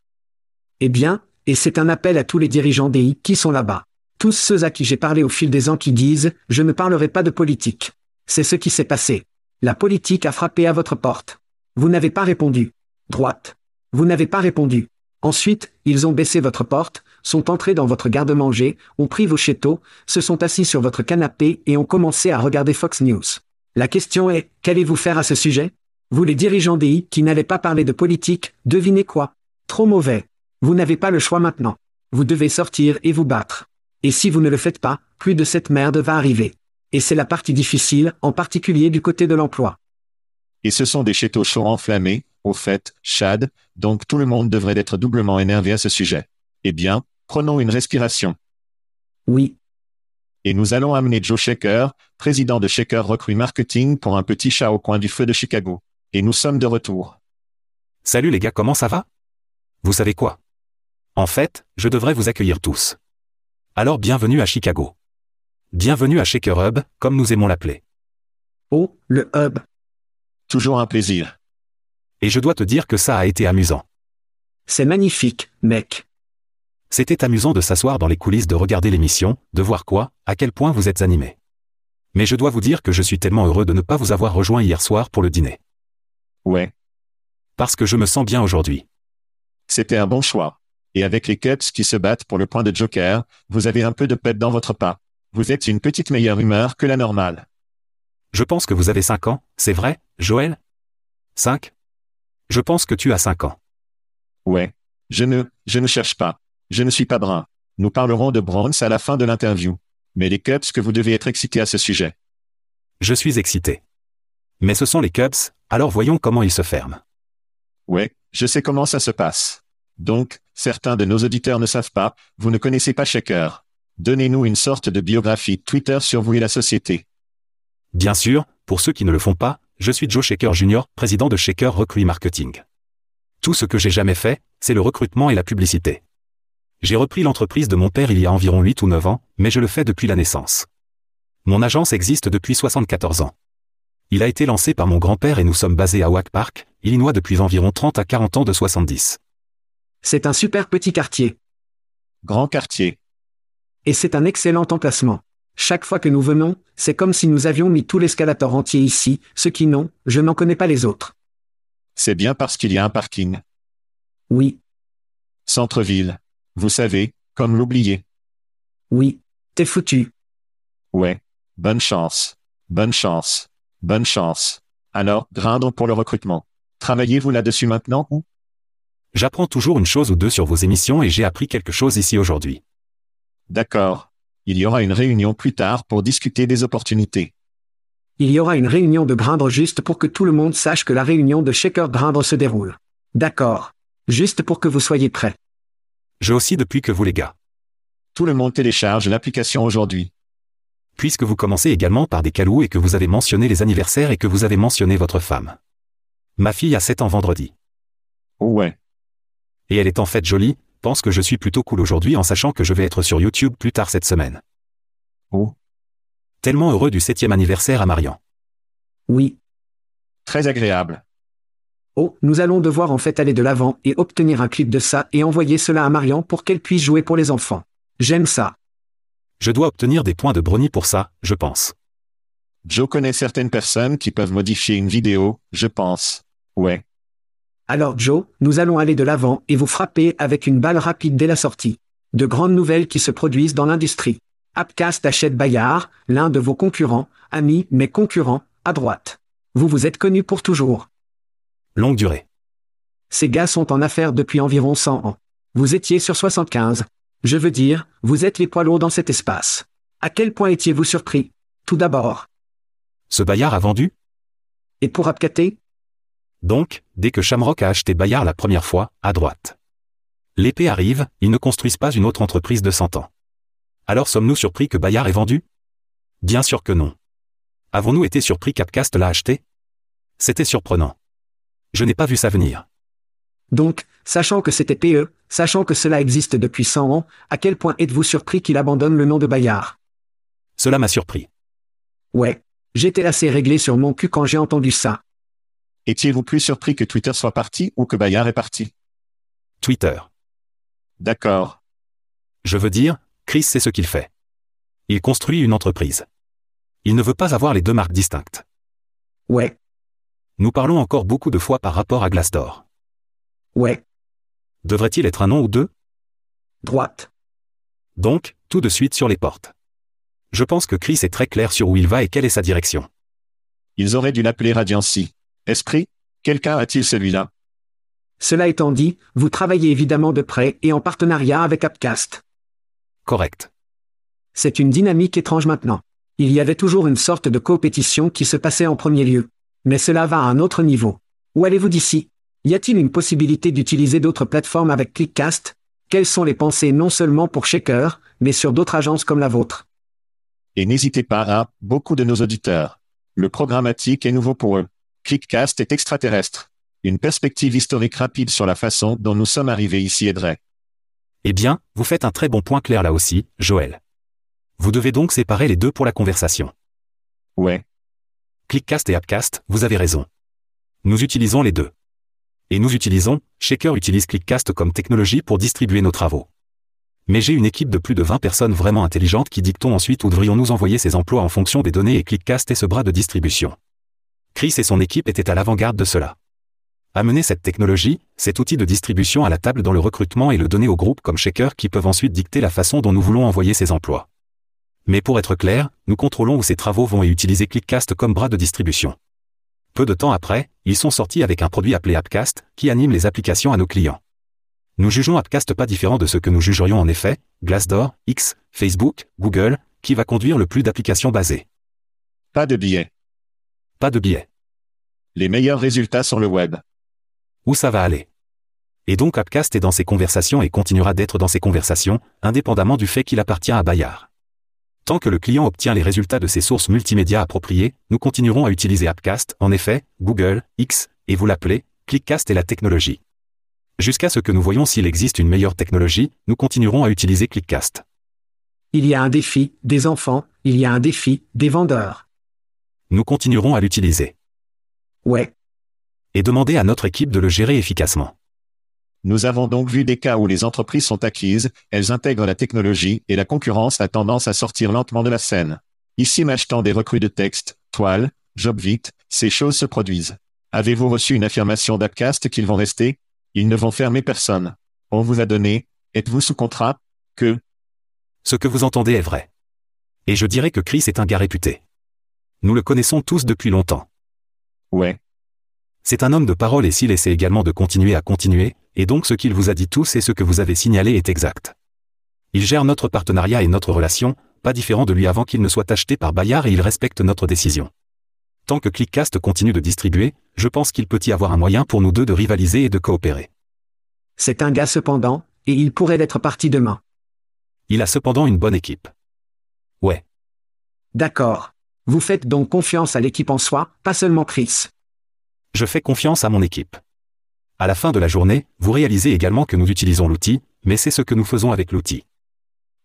Speaker 2: Eh bien, et c'est un appel à tous les dirigeants DI qui sont là-bas. Tous ceux à qui j'ai parlé au fil des ans qui disent ⁇ Je ne parlerai pas de politique ⁇ C'est ce qui s'est passé. La politique a frappé à votre porte. Vous n'avez pas répondu. Droite. Vous n'avez pas répondu. Ensuite, ils ont baissé votre porte, sont entrés dans votre garde-manger, ont pris vos chétos, se sont assis sur votre canapé et ont commencé à regarder Fox News. La question est, qu'allez-vous faire à ce sujet? Vous les dirigeants DI qui n'allaient pas parler de politique, devinez quoi? Trop mauvais. Vous n'avez pas le choix maintenant. Vous devez sortir et vous battre. Et si vous ne le faites pas, plus de cette merde va arriver. Et c'est la partie difficile, en particulier du côté de l'emploi.
Speaker 1: Et ce sont des chétos chauds enflammés, au fait, Chad, donc tout le monde devrait être doublement énervé à ce sujet. Eh bien, prenons une respiration.
Speaker 2: Oui,
Speaker 1: Et nous allons amener Joe Shaker, président de Shaker Recruit Marketing pour un petit chat au coin du feu de Chicago. Et nous sommes de retour.
Speaker 4: Salut les gars, comment ça va? Vous savez quoi? En fait, je devrais vous accueillir tous. Alors bienvenue à Chicago. Bienvenue à Shaker Hub, comme nous aimons l'appeler.
Speaker 2: oh, le hub.
Speaker 1: Toujours un plaisir.
Speaker 4: Et je dois te dire que ça a été amusant.
Speaker 2: C'est magnifique, mec.
Speaker 4: C'était amusant de s'asseoir dans les coulisses de regarder l'émission, de voir quoi, à quel point vous êtes animés. Mais je dois vous dire que je suis tellement heureux de ne pas vous avoir rejoint hier soir pour le dîner.
Speaker 1: Ouais,
Speaker 4: Parce que je me sens bien aujourd'hui.
Speaker 1: c'était un bon choix. Et avec les Cubs qui se battent pour le point de Joker, vous avez un peu de pep dans votre pas. Vous êtes une petite meilleure humeur que la normale.
Speaker 4: Je pense que vous avez 5 ans, c'est vrai, Joël? 5 Je pense que tu as 5 ans.
Speaker 1: Ouais. Je ne, je ne cherche pas. Je ne suis pas brun. Nous parlerons de bronze à la fin de l'interview. Mais les Cubs que vous devez être excité à ce sujet.
Speaker 4: Je suis excité. Mais ce sont les Cubs, alors voyons comment ils se ferment.
Speaker 1: Ouais, je sais comment ça se passe. Donc, certains de nos auditeurs ne savent pas, vous ne connaissez pas Shaker. Donnez-nous une sorte de biographie Twitter sur vous et la société.
Speaker 4: Bien sûr, pour ceux qui ne le font pas, je suis Joe Shaker Jr., président de Shaker Recruit Marketing. Tout ce que j'ai jamais fait, c'est le recrutement et la publicité. J'ai repris l'entreprise de mon père il y a environ 8 ou 9 ans, mais je le fais depuis la naissance. Mon agence existe depuis 74 ans. Il a été lancé par mon grand-père et nous sommes basés à Oak Park, Illinois depuis environ 30 à 40 ans de 70.
Speaker 2: C'est un super petit quartier.
Speaker 1: Grand quartier.
Speaker 2: Et c'est un excellent emplacement. Chaque fois que nous venons, c'est comme si nous avions mis tout l'escalator entier ici, ceux qui n'ont, je n'en connais pas les autres.
Speaker 1: C'est bien parce qu'il y a un parking.
Speaker 2: Oui,
Speaker 1: Centre-ville. Vous savez, comme l'oublier.
Speaker 2: oui, t'es foutu.
Speaker 1: Ouais. Bonne chance. Bonne chance. Bonne chance. Alors, grindons pour le recrutement. Travaillez-vous là-dessus maintenant ou?
Speaker 4: J'apprends toujours une chose ou deux sur vos émissions et j'ai appris quelque chose ici aujourd'hui.
Speaker 1: D'accord. Il y aura une réunion plus tard pour discuter des opportunités.
Speaker 2: Il y aura une réunion de Grindre juste pour que tout le monde sache que la réunion de Shaker Grindre se déroule. D'accord. Juste pour que vous soyez prêts.
Speaker 4: Je aussi depuis que vous les gars.
Speaker 1: Tout le monde télécharge l'application aujourd'hui.
Speaker 4: Puisque vous commencez également par des calous et que vous avez mentionné les anniversaires et que vous avez mentionné votre femme. Ma fille a 7 ans vendredi.
Speaker 1: Oh ouais.
Speaker 4: Et elle est en fait jolie, pense que je suis plutôt cool aujourd'hui en sachant que je vais être sur YouTube plus tard cette semaine.
Speaker 1: Oh.
Speaker 4: Tellement heureux du septième anniversaire à Marian.
Speaker 2: Oui.
Speaker 1: Très agréable.
Speaker 2: Oh, nous allons devoir en fait aller de l'avant et obtenir un clip de ça et envoyer cela à Marian pour qu'elle puisse jouer pour les enfants. J'aime ça.
Speaker 4: Je dois obtenir des points de brownie pour ça, je pense.
Speaker 1: Joe connaît certaines personnes qui peuvent modifier une vidéo, je pense. Ouais.
Speaker 2: Alors Joe, nous allons aller de l'avant et vous frapper avec une balle rapide dès la sortie. De grandes nouvelles qui se produisent dans l'industrie. Appcast achète Bayard, l'un de vos concurrents, amis mais concurrents, à droite. Vous vous êtes connus pour toujours.
Speaker 4: Longue durée.
Speaker 2: Ces gars sont en affaires depuis environ 100 ans. Vous étiez sur 75. Je veux dire, vous êtes les poids lourds dans cet espace. À quel point étiez-vous surpris? Tout d'abord.
Speaker 4: Ce Bayard a vendu?
Speaker 2: Et pour Apcaté
Speaker 4: Donc, dès que Shamrock a acheté Bayard la première fois, à droite. L'épée arrive, ils ne construisent pas une autre entreprise de 100 ans. Alors sommes-nous surpris que Bayard ait vendu? Bien sûr que non. Avons-nous été surpris qu'Apcast l'a acheté? C'était surprenant. Je n'ai pas vu ça venir.
Speaker 2: Donc, sachant que c'était PE, sachant que cela existe depuis 100 ans, à quel point êtes-vous surpris qu'il abandonne le nom de Bayard?
Speaker 4: Cela m'a surpris.
Speaker 2: Ouais. J'étais assez réglé sur mon cul quand j'ai entendu ça.
Speaker 1: Étiez-vous plus surpris que Twitter soit parti ou que Bayard est parti?
Speaker 4: Twitter.
Speaker 1: D'accord.
Speaker 4: Je veux dire, Chris sait ce qu'il fait. Il construit une entreprise. Il ne veut pas avoir les deux marques distinctes.
Speaker 2: Ouais.
Speaker 4: Nous parlons encore beaucoup de fois par rapport à Glassdoor.
Speaker 2: Ouais.
Speaker 4: Devrait-il être un nom ou deux?
Speaker 2: Droite.
Speaker 4: Donc, tout de suite sur les portes. Je pense que Chris est très clair sur où il va et quelle est sa direction.
Speaker 1: Ils auraient dû l'appeler Radiancy. Esprit? Quelqu'un a-t-il celui-là?
Speaker 2: Cela étant dit, vous travaillez évidemment de près et en partenariat avec Appcast.
Speaker 4: Correct.
Speaker 2: C'est une dynamique étrange maintenant. Il y avait toujours une sorte de compétition qui se passait en premier lieu. Mais cela va à un autre niveau. Où allez-vous d'ici? Y a-t-il une possibilité d'utiliser d'autres plateformes avec ClickCast? Quelles sont les pensées non seulement pour Shaker, mais sur d'autres agences comme la vôtre?
Speaker 1: Et n'hésitez pas à, beaucoup de nos auditeurs. Le programmatique est nouveau pour eux. Clickcast est extraterrestre. Une perspective historique rapide sur la façon dont nous sommes arrivés ici aiderait.
Speaker 4: Eh bien, vous faites un très bon point clair là aussi, Joël. Vous devez donc séparer les deux pour la conversation.
Speaker 1: Ouais.
Speaker 4: Clickcast et Appcast, vous avez raison. Nous utilisons les deux. Et nous utilisons, Shaker utilise Clickcast comme technologie pour distribuer nos travaux. Mais j'ai une équipe de plus de 20 personnes vraiment intelligentes qui dictons ensuite où devrions-nous envoyer ces emplois en fonction des données et ClickCast est ce bras de distribution. Chris et son équipe étaient à l'avant-garde de cela. Amener cette technologie, cet outil de distribution à la table dans le recrutement et le donner aux groupes comme Shaker qui peuvent ensuite dicter la façon dont nous voulons envoyer ces emplois. Mais pour être clair, nous contrôlons où ces travaux vont et utiliser ClickCast comme bras de distribution. Peu de temps après, ils sont sortis avec un produit appelé Appcast, qui anime les applications à nos clients. Nous jugeons Appcast pas différent de ce que nous jugerions en effet, Glassdoor, X, Facebook, Google, qui va conduire le plus d'applications basées.
Speaker 1: Pas de billets.
Speaker 4: Pas de biais.
Speaker 1: Les meilleurs résultats sur le web.
Speaker 4: Où ça va aller? Et donc Appcast est dans ses conversations et continuera d'être dans ses conversations, indépendamment du fait qu'il appartient à Bayard. Tant que le client obtient les résultats de ses sources multimédia appropriées, nous continuerons à utiliser Appcast, en effet, Google, X, et vous l'appelez, ClickCast et la technologie. Jusqu'à ce que nous voyons s'il existe une meilleure technologie, nous continuerons à utiliser ClickCast.
Speaker 2: Il y a un défi, des enfants, il y a un défi, des vendeurs.
Speaker 4: Nous continuerons à l'utiliser.
Speaker 2: Ouais.
Speaker 4: Et demander à notre équipe de le gérer efficacement.
Speaker 1: Nous avons donc vu des cas où les entreprises sont acquises, elles intègrent la technologie et la concurrence a tendance à sortir lentement de la scène. Ici m'achetant des recrues de texte, toile, job vite, ces choses se produisent. Avez-vous reçu une affirmation d'Appcast qu'ils vont rester? Ils ne vont fermer personne. On vous a donné, êtes-vous sous contrat? Que?
Speaker 4: Ce que vous entendez est vrai. Et je dirais que Chris est un gars réputé. Nous le connaissons tous depuis longtemps.
Speaker 1: Ouais.
Speaker 4: C'est un homme de parole et s'il essaie également de continuer à continuer, et donc ce qu'il vous a dit tous et ce que vous avez signalé est exact. Il gère notre partenariat et notre relation, pas différent de lui avant qu'il ne soit acheté par Bayard et il respecte notre décision. Tant que ClickCast continue de distribuer, je pense qu'il peut y avoir un moyen pour nous deux de rivaliser et de coopérer.
Speaker 2: C'est un gars cependant, et il pourrait être parti demain.
Speaker 4: Il a cependant une bonne équipe. Ouais.
Speaker 2: D'accord. Vous faites donc confiance à l'équipe en soi, pas seulement Chris.
Speaker 4: Je fais confiance à mon équipe. À la fin de la journée, vous réalisez également que nous utilisons l'outil, mais c'est ce que nous faisons avec l'outil.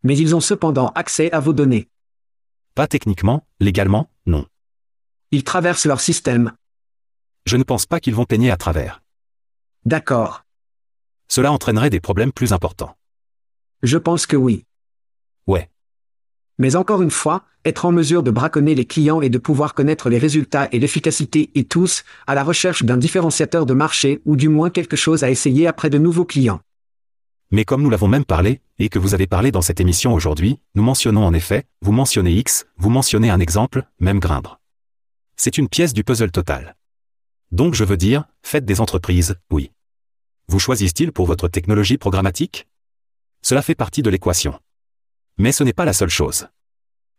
Speaker 2: Mais ils ont cependant accès à vos données.
Speaker 4: Pas techniquement, légalement, non.
Speaker 2: Ils traversent leur système.
Speaker 4: Je ne pense pas qu'ils vont peigner à travers.
Speaker 2: D'accord.
Speaker 4: Cela entraînerait des problèmes plus importants.
Speaker 2: Je pense que oui.
Speaker 4: Ouais.
Speaker 2: Mais encore une fois, être en mesure de braconner les clients et de pouvoir connaître les résultats et l'efficacité et tous, à la recherche d'un différenciateur de marché ou du moins quelque chose à essayer après de nouveaux clients.
Speaker 4: Mais comme nous l'avons même parlé, et que vous avez parlé dans cette émission aujourd'hui, nous mentionnons en effet, vous mentionnez X, vous mentionnez un exemple, même Grimbre. C'est une pièce du puzzle total. Donc je veux dire, faites des entreprises, oui. Vous choisissent-ils pour votre technologie programmatique? Cela fait partie de l'équation. Mais ce n'est pas la seule chose.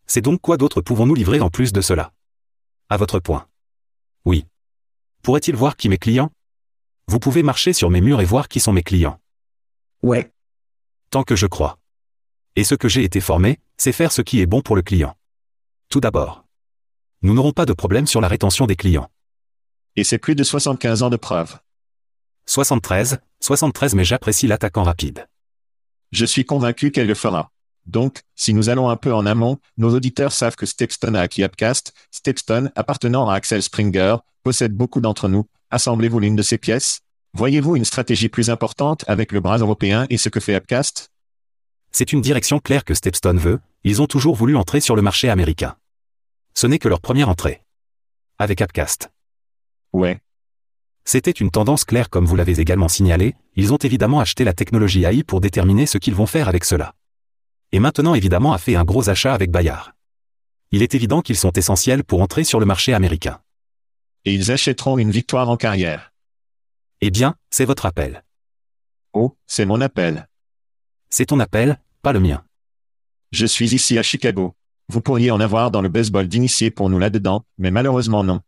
Speaker 4: C'est donc quoi d'autre pouvons-nous livrer en plus de cela? À votre point. Oui. Pourrait-il voir qui mes clients Vous pouvez marcher sur mes murs et voir qui sont mes clients.
Speaker 2: Ouais.
Speaker 4: Tant que je crois. Et ce que j'ai été formé, c'est faire ce qui est bon pour le client. Tout d'abord. Nous n'aurons pas de problème sur la rétention des clients.
Speaker 1: Et c'est plus de 75 ans de preuve.
Speaker 4: 73, 73 mais j'apprécie l'attaquant rapide.
Speaker 1: Je suis convaincu qu'elle le fera. Donc, si nous allons un peu en amont, nos auditeurs savent que Stepstone a acquis Appcast. Stepstone, appartenant à Axel Springer, possède beaucoup d'entre nous. Assemblez-vous l'une de ces pièces Voyez-vous une stratégie plus importante avec le bras européen et ce que fait Appcast
Speaker 4: C'est une direction claire que Stepstone veut, ils ont toujours voulu entrer sur le marché américain. Ce n'est que leur première entrée. Avec Appcast.
Speaker 1: Ouais.
Speaker 4: C'était une tendance claire comme vous l'avez également signalé, ils ont évidemment acheté la technologie AI pour déterminer ce qu'ils vont faire avec cela. Et maintenant évidemment a fait un gros achat avec Bayard. Il est évident qu'ils sont essentiels pour entrer sur le marché américain.
Speaker 1: Et ils achèteront une victoire en carrière.
Speaker 4: Eh bien, c'est votre appel.
Speaker 1: Oh, c'est mon appel.
Speaker 4: C'est ton appel, pas le mien.
Speaker 1: Je suis ici à Chicago. Vous pourriez en avoir dans le baseball d'initié pour nous là-dedans, mais malheureusement non.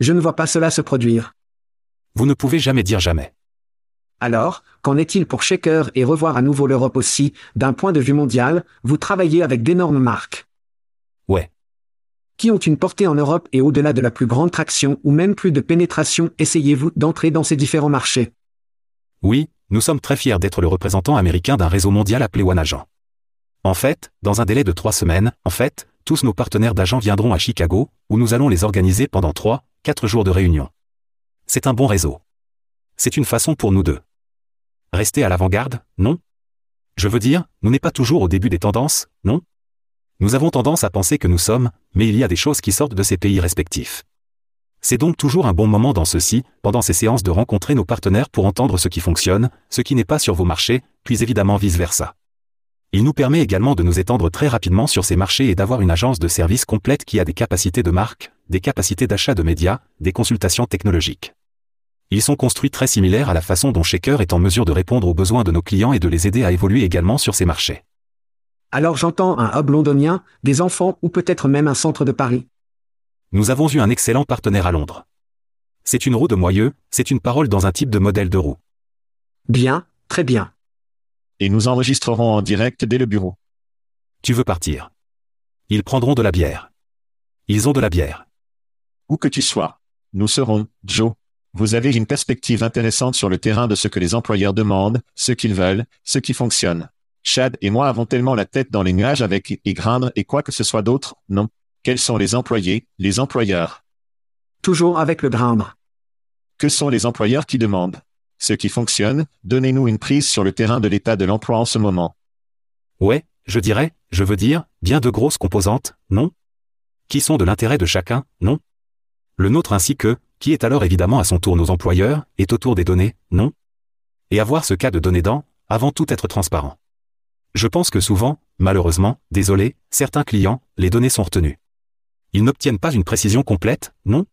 Speaker 2: Je ne vois pas cela se produire.
Speaker 4: Vous ne pouvez jamais dire jamais.
Speaker 2: Alors, qu'en est-il pour Shaker et revoir à nouveau l'Europe aussi, d'un point de vue mondial, vous travaillez avec d'énormes marques.
Speaker 4: Ouais.
Speaker 2: Qui ont une portée en Europe et au-delà de la plus grande traction ou même plus de pénétration, essayez-vous d'entrer dans ces différents marchés?
Speaker 4: Oui, nous sommes très fiers d'être le représentant américain d'un réseau mondial appelé One Agent. En fait, dans un délai de trois semaines, en fait, tous nos partenaires d'agents viendront à Chicago, où nous allons les organiser pendant trois, quatre jours de réunion. C'est un bon réseau. C'est une façon pour nous deux. Rester à l'avant-garde, non? Je veux dire, nous n'est pas toujours au début des tendances, non? Nous avons tendance à penser que nous sommes, mais il y a des choses qui sortent de ces pays respectifs. C'est donc toujours un bon moment dans ceci, pendant ces séances de rencontrer nos partenaires pour entendre ce qui fonctionne, ce qui n'est pas sur vos marchés, puis évidemment vice-versa. Il nous permet également de nous étendre très rapidement sur ces marchés et d'avoir une agence de services complète qui a des capacités de marque, des capacités d'achat de médias, des consultations technologiques. Ils sont construits très similaires à la façon dont Shaker est en mesure de répondre aux besoins de nos clients et de les aider à évoluer également sur ces marchés.
Speaker 2: Alors j'entends un hub londonien, des enfants ou peut-être même un centre de Paris.
Speaker 4: Nous avons eu un excellent partenaire à Londres. C'est une roue de moyeu, c'est une parole dans un type de modèle de roue.
Speaker 2: Bien, très bien.
Speaker 1: Et nous enregistrerons en direct dès le bureau.
Speaker 4: Tu veux partir. Ils prendront de la bière. Ils ont de la bière.
Speaker 1: Où que tu sois. Nous serons, Joe. Vous avez une perspective intéressante sur le terrain de ce que les employeurs demandent, ce qu'ils veulent, ce qui fonctionne. Chad et moi avons tellement la tête dans les nuages avec et grindre et quoi que ce soit d'autre, non. Quels sont les employés, les employeurs?
Speaker 2: Toujours avec le grimbre.
Speaker 1: Que sont les employeurs qui demandent? Ce qui fonctionne, donnez-nous une prise sur le terrain de l'état de l'emploi en ce moment.
Speaker 4: Ouais, je dirais, je veux dire, bien de grosses composantes, non Qui sont de l'intérêt de chacun, non Le nôtre ainsi que, qui est alors évidemment à son tour nos employeurs, est autour des données, non? Et avoir ce cas de données dans, avant tout être transparent. Je pense que souvent, malheureusement, désolé, certains clients, les données sont retenues. Ils n'obtiennent pas une précision complète, non?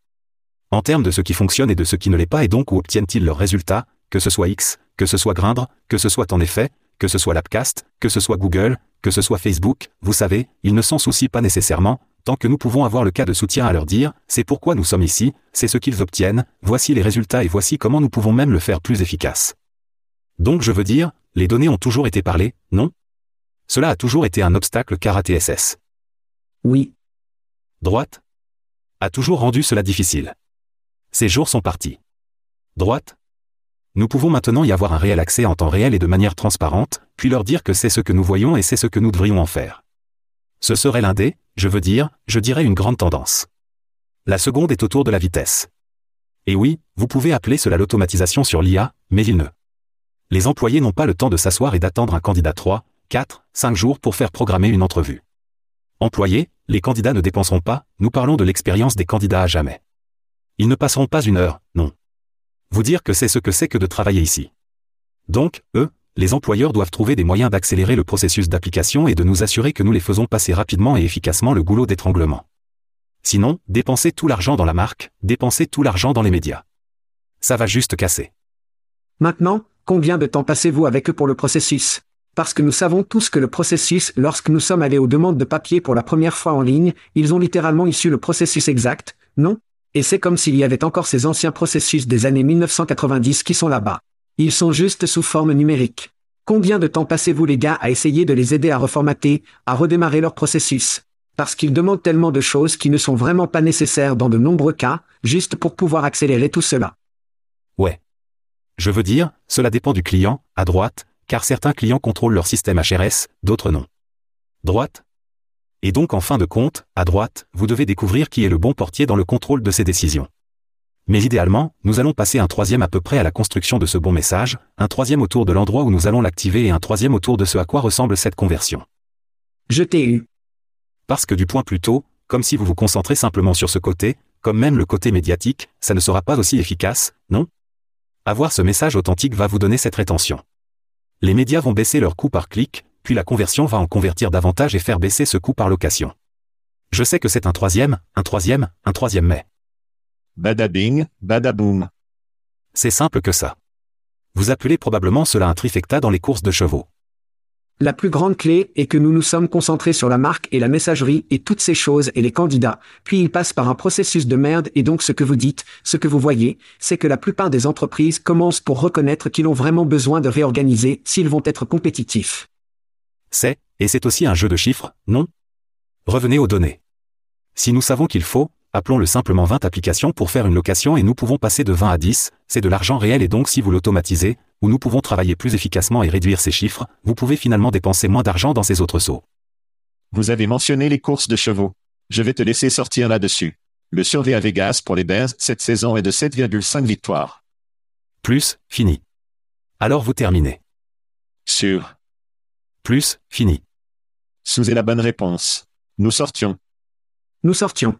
Speaker 4: En termes de ce qui fonctionne et de ce qui ne l'est pas et donc où obtiennent-ils leurs résultats, que ce soit X, que ce soit Grindr, que ce soit en effet, que ce soit l'Appcast, que ce soit Google, que ce soit Facebook, vous savez, ils ne s'en soucient pas nécessairement, tant que nous pouvons avoir le cas de soutien à leur dire, c'est pourquoi nous sommes ici, c'est ce qu'ils obtiennent, voici les résultats et voici comment nous pouvons même le faire plus efficace. Donc je veux dire, les données ont toujours été parlées, non? Cela a toujours été un obstacle car ATSS.
Speaker 2: Oui,
Speaker 4: Droite? A toujours rendu cela difficile. Ces jours sont partis. Droite? Nous pouvons maintenant y avoir un réel accès en temps réel et de manière transparente, puis leur dire que c'est ce que nous voyons et c'est ce que nous devrions en faire. Ce serait l'un des, je veux dire, je dirais une grande tendance. La seconde est autour de la vitesse. Et oui, vous pouvez appeler cela l'automatisation sur l'IA, mais il ne. Les employés n'ont pas le temps de s'asseoir et d'attendre un candidat 3, 4, 5 jours pour faire programmer une entrevue. Employés, les candidats ne dépenseront pas, nous parlons de l'expérience des candidats à jamais. Ils ne passeront pas une heure, non. Vous dire que c'est ce que c'est que de travailler ici. Donc, eux, les employeurs doivent trouver des moyens d'accélérer le processus d'application et de nous assurer que nous les faisons passer rapidement et efficacement le goulot d'étranglement. Sinon, dépensez tout l'argent dans la marque, dépensez tout l'argent dans les médias. Ça va juste casser.
Speaker 2: Maintenant, combien de temps passez-vous avec eux pour le processus? Parce que nous savons tous que le processus, lorsque nous sommes allés aux demandes de papier pour la première fois en ligne, ils ont littéralement issu le processus exact, non? Et c'est comme s'il y avait encore ces anciens processus des années 1990 qui sont là-bas. Ils sont juste sous forme numérique. Combien de temps passez-vous les gars à essayer de les aider à reformater, à redémarrer leur processus? Parce qu'ils demandent tellement de choses qui ne sont vraiment pas nécessaires dans de nombreux cas, juste pour pouvoir accélérer tout cela.
Speaker 4: Ouais. Je veux dire, cela dépend du client, à droite, car certains clients contrôlent leur système HRS, d'autres non. Droite? Et donc en fin de compte, à droite, vous devez découvrir qui est le bon portier dans le contrôle de ces décisions. Mais idéalement, nous allons passer un troisième à peu près à la construction de ce bon message, un troisième autour de l'endroit où nous allons l'activer et un troisième autour de ce à quoi ressemble cette conversion.
Speaker 2: Je t'ai eu.
Speaker 4: Parce que du point plus tôt, comme si vous vous concentrez simplement sur ce côté, comme même le côté médiatique, ça ne sera pas aussi efficace, non? Avoir ce message authentique va vous donner cette rétention les médias vont baisser leur coût par clic, puis la conversion va en convertir davantage et faire baisser ce coût par location. Je sais que c'est un troisième, un troisième, un troisième mais.
Speaker 1: Badabing, badaboom.
Speaker 4: C'est simple que ça. Vous appelez probablement cela un trifecta dans les courses de chevaux.
Speaker 2: La plus grande clé est que nous nous sommes concentrés sur la marque et la messagerie et toutes ces choses et les candidats, puis ils passent par un processus de merde et donc ce que vous dites, ce que vous voyez, c'est que la plupart des entreprises commencent pour reconnaître qu'ils ont vraiment besoin de réorganiser s'ils vont être compétitifs.
Speaker 4: C'est, et c'est aussi un jeu de chiffres, non? Revenez aux données. Si nous savons qu'il faut, appelons-le simplement 20 applications pour faire une location et nous pouvons passer de 20 à 10, c'est de l'argent réel et donc si vous l'automatisez, où nous pouvons travailler plus efficacement et réduire ces chiffres, vous pouvez finalement dépenser moins d'argent dans ces autres sauts.
Speaker 1: Vous avez mentionné les courses de chevaux. Je vais te laisser sortir là-dessus. Le survey à Vegas pour les Bears cette saison est de 7,5 victoires.
Speaker 4: Plus, fini. Alors vous terminez.
Speaker 1: Sûr.
Speaker 4: plus, fini.
Speaker 1: Sous est la bonne réponse. Nous sortions.
Speaker 2: Nous sortions.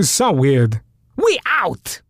Speaker 5: So weird. We out!